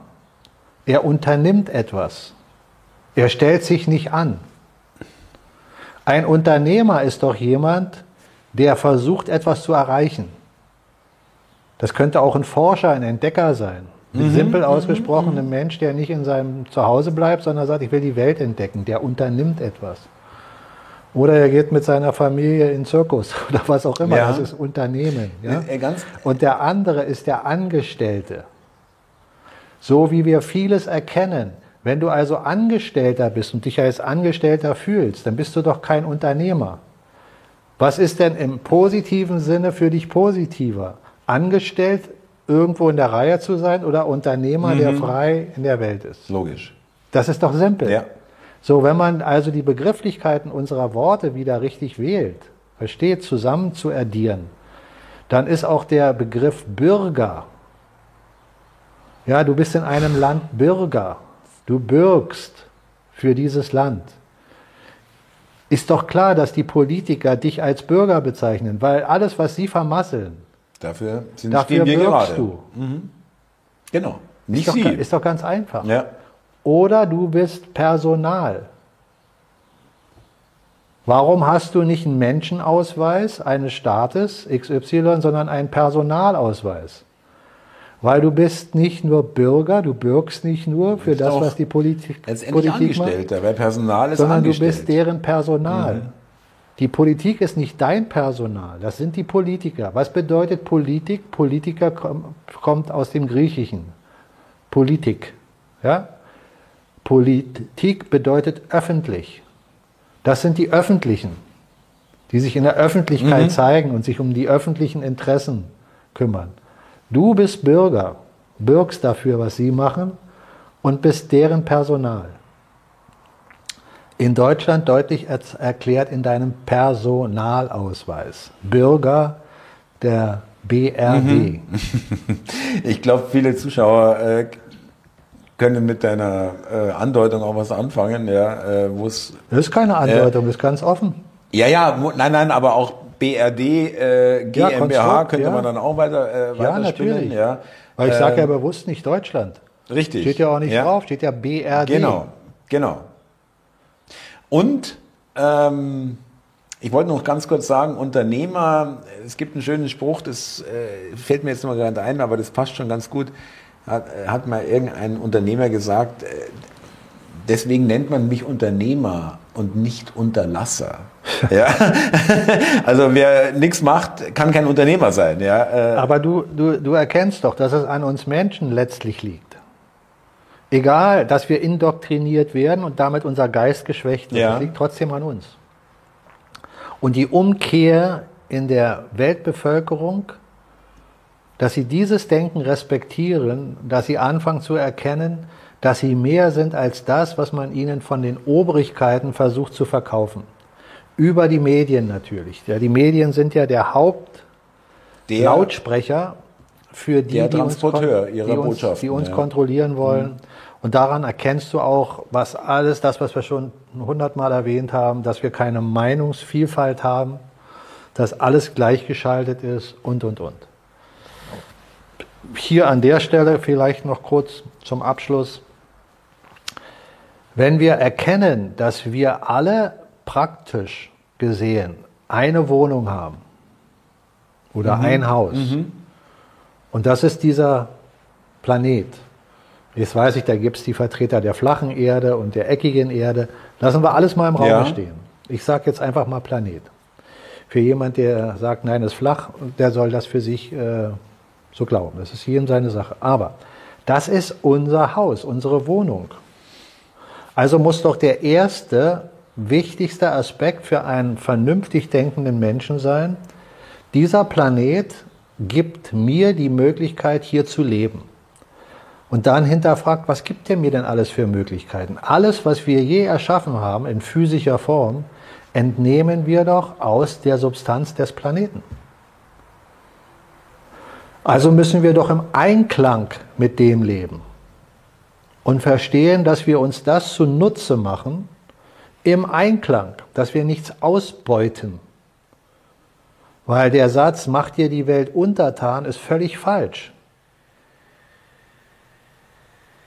Er unternimmt etwas. Er stellt sich nicht an. Ein Unternehmer ist doch jemand, der versucht, etwas zu erreichen. Das könnte auch ein Forscher, ein Entdecker sein. Mit Mhm, simpel ausgesprochen ein Mensch, der nicht in seinem Zuhause bleibt, sondern sagt, ich will die Welt entdecken. Der unternimmt etwas. Oder er geht mit seiner Familie in den Zirkus *laughs* oder was auch immer. Ja. Das ist Unternehmen. Ja? Äh, ganz- Und der andere ist der Angestellte. So wie wir vieles erkennen. Wenn du also Angestellter bist und dich als Angestellter fühlst, dann bist du doch kein Unternehmer. Was ist denn im positiven Sinne für dich positiver? Angestellt irgendwo in der Reihe zu sein oder Unternehmer, der frei in der Welt ist? Logisch. Das ist doch simpel. Ja. So, wenn man also die Begrifflichkeiten unserer Worte wieder richtig wählt, versteht, zusammen zu addieren, dann ist auch der Begriff Bürger. Ja, du bist in einem Land Bürger. Du bürgst für dieses Land. Ist doch klar, dass die Politiker dich als Bürger bezeichnen, weil alles, was sie vermasseln, Dafür, sind, dafür wir gerade. du. Genau. Nicht Ist doch, Sie. ist doch ganz einfach. ja. Oder du bist Personal. Warum hast du nicht einen Menschenausweis eines Staates XY, sondern einen Personalausweis? Weil du bist nicht nur Bürger, du bürgst nicht nur für das, was die Politik, Letztendlich Politik macht, Angestellter, weil Personal ist sondern du angestellt. bist deren Personal. Die Politik ist nicht dein Personal, das sind die Politiker. Was bedeutet Politik? Politiker kom- kommt aus dem Griechischen. Politik. Ja? Politik bedeutet öffentlich. Das sind die Öffentlichen, die sich in der Öffentlichkeit zeigen und sich um die öffentlichen Interessen kümmern. Du bist Bürger, bürgst dafür, was sie machen und bist deren Personal. In Deutschland deutlich er erklärt in deinem Personalausweis. Bürger der BRD. *laughs* Ich glaube, viele Zuschauer äh, können mit deiner äh, Andeutung auch was anfangen, ja, äh, Das ist keine Andeutung, das ist ganz offen. ja, ja, nein, nein, aber auch BRD, äh, Ja, GmbH könnte ja. man dann auch weiter äh, Ja, natürlich. ja. Weil ich sage ja Ähm, bewusst nicht Deutschland. richtig. Steht ja auch nicht drauf, steht ja BRD. Genau, genau. Und ähm, ich wollte noch ganz kurz sagen, Unternehmer, es gibt einen schönen Spruch, das äh, fällt mir jetzt mal gerade ein, aber das passt schon ganz gut. Hat, hat mal irgendein Unternehmer gesagt, äh, deswegen nennt man mich Unternehmer und nicht Unterlasser. *laughs* ja? *laughs* also wer nichts macht, kann kein Unternehmer sein. Ja? Äh, Aber du, du, du erkennst doch, dass es an uns Menschen letztlich liegt. Egal, dass wir indoktriniert werden und damit unser Geist geschwächt wird, Ja. das liegt trotzdem an uns. Und die Umkehr in der Weltbevölkerung, dass sie dieses Denken respektieren, dass sie anfangen zu erkennen, dass sie mehr sind als das, was man ihnen von den Obrigkeiten versucht zu verkaufen. Über die Medien natürlich. Ja, die Medien sind ja der Haupt der Lautsprecher für die, Der die uns, Transporteur ihrer die uns, Botschaften, die uns ja. Mhm. kontrollieren wollen. Und daran erkennst du auch, was alles, das, was wir schon hundertmal erwähnt haben, dass wir keine Meinungsvielfalt haben, dass alles gleichgeschaltet ist und, und, und. Hier an der Stelle vielleicht noch kurz zum Abschluss. Wenn wir erkennen, dass wir alle praktisch gesehen eine Wohnung haben oder ein Haus, und das ist dieser Planet. Jetzt weiß ich, da gibt es die Vertreter der flachen Erde und der eckigen Erde. Lassen wir alles mal im Raum Ja. stehen. Ich sage jetzt einfach mal Planet. Für jemand, der sagt, nein, ist flach, der soll das für sich äh, so glauben. Das ist jedem seine Sache. Aber das ist unser Haus, unsere Wohnung. Also muss doch der erste, wichtigste Aspekt für einen vernünftig denkenden Menschen sein, dieser Planet gibt mir die Möglichkeit, hier zu leben. Und dann hinterfragt, was gibt er mir denn alles für Möglichkeiten? Alles, was wir je erschaffen haben in physischer Form, entnehmen wir doch aus der Substanz des Planeten. Also müssen wir doch im Einklang mit dem leben und verstehen, dass wir uns das zunutze machen, im Einklang, dass wir nichts ausbeuten. Weil der Satz, macht dir die Welt untertan, ist völlig falsch.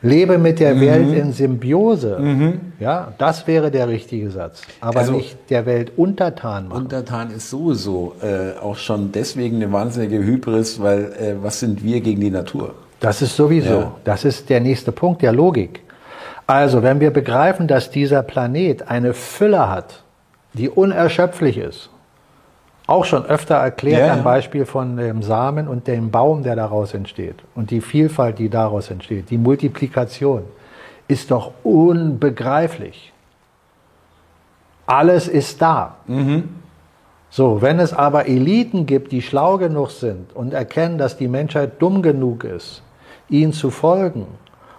Lebe mit der Welt in Symbiose. Ja, das wäre der richtige Satz. Aber Also- nicht der Welt untertan machen. Untertan ist sowieso äh, auch schon deswegen eine wahnsinnige Hybris, weil äh, was sind wir gegen die Natur? Das ist sowieso. Ja. Das ist der nächste Punkt der Logik. Also, wenn wir begreifen, dass dieser Planet eine Fülle hat, die unerschöpflich ist, auch schon öfter erklärt Ja, ja. am Beispiel von dem Samen und dem Baum, der daraus entsteht und die Vielfalt, die daraus entsteht, die Multiplikation, ist doch unbegreiflich. Alles ist da. So, wenn es aber Eliten gibt, die schlau genug sind und erkennen, dass die Menschheit dumm genug ist, ihnen zu folgen,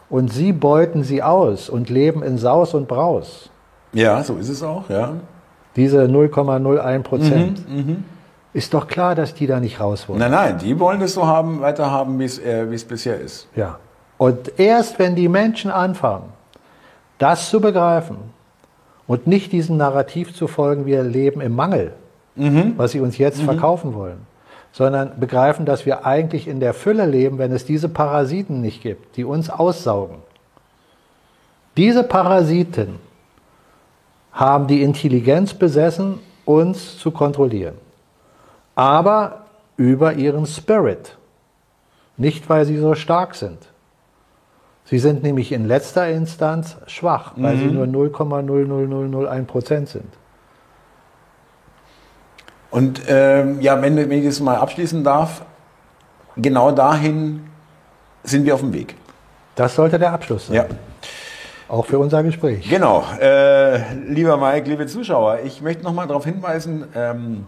und sie beuten sie aus und leben in Saus und Braus, Ja, so ist es auch, ja. Diese 0,01 Prozent, Mhm, ist doch klar, dass die da nicht raus wollen. Nein, nein, die wollen es so haben, weiter haben, wie äh, wie es bisher ist. Ja. Und erst wenn die Menschen anfangen, das zu begreifen und nicht diesem Narrativ zu folgen, wir leben im Mangel, was sie uns jetzt verkaufen wollen, sondern begreifen, dass wir eigentlich in der Fülle leben, wenn es diese Parasiten nicht gibt, die uns aussaugen. Diese Parasiten haben die Intelligenz besessen, uns zu kontrollieren. Aber über ihren Spirit. Nicht, weil sie so stark sind. Sie sind nämlich in letzter Instanz schwach, weil sie nur 0,00001 Prozent sind. Und ähm, ja, wenn, wenn ich das mal abschließen darf, genau dahin sind wir auf dem Weg. Das sollte der Abschluss sein. Ja. Auch für unser Gespräch. Genau. Äh, lieber Mike, liebe Zuschauer, ich möchte nochmal darauf hinweisen, ähm,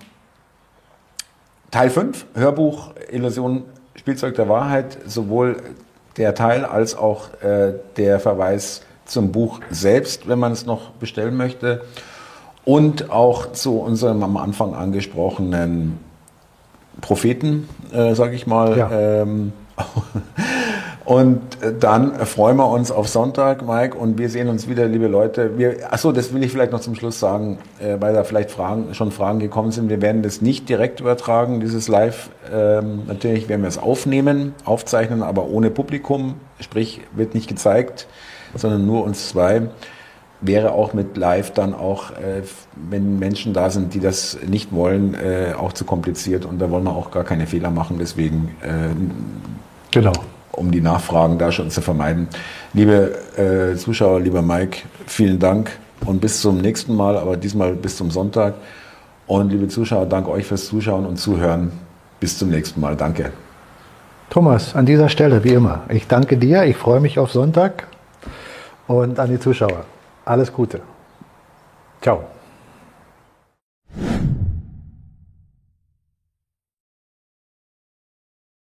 Teil 5, Hörbuch Illusion, Spielzeug der Wahrheit, sowohl der Teil als auch äh, der Verweis zum Buch selbst, wenn man es noch bestellen möchte. Und auch zu unserem am Anfang angesprochenen Propheten, äh, sage ich mal. Ja. Ähm, *laughs* und dann freuen wir uns auf Sonntag, Mike, und wir sehen uns wieder, liebe Leute. Wir, achso, das will ich vielleicht noch zum Schluss sagen, äh, weil da vielleicht Fragen, schon Fragen gekommen sind. Wir werden das nicht direkt übertragen, dieses Live. Ähm, natürlich werden wir es aufnehmen, aufzeichnen, aber ohne Publikum. Sprich, wird nicht gezeigt, sondern nur uns zwei. Wäre auch mit Live dann auch, äh, wenn Menschen da sind, die das nicht wollen, äh, auch zu kompliziert. Und da wollen wir auch gar keine Fehler machen. Deswegen äh, Genau. Um die Nachfragen da schon zu vermeiden. Liebe äh, Zuschauer, lieber Mike, vielen Dank und bis zum nächsten Mal, aber diesmal bis zum Sonntag. Und liebe Zuschauer, danke euch fürs Zuschauen und Zuhören. Bis zum nächsten Mal. Danke. Thomas, an dieser Stelle, wie immer, ich danke dir, ich freue mich auf Sonntag und an die Zuschauer. Alles Gute. Ciao.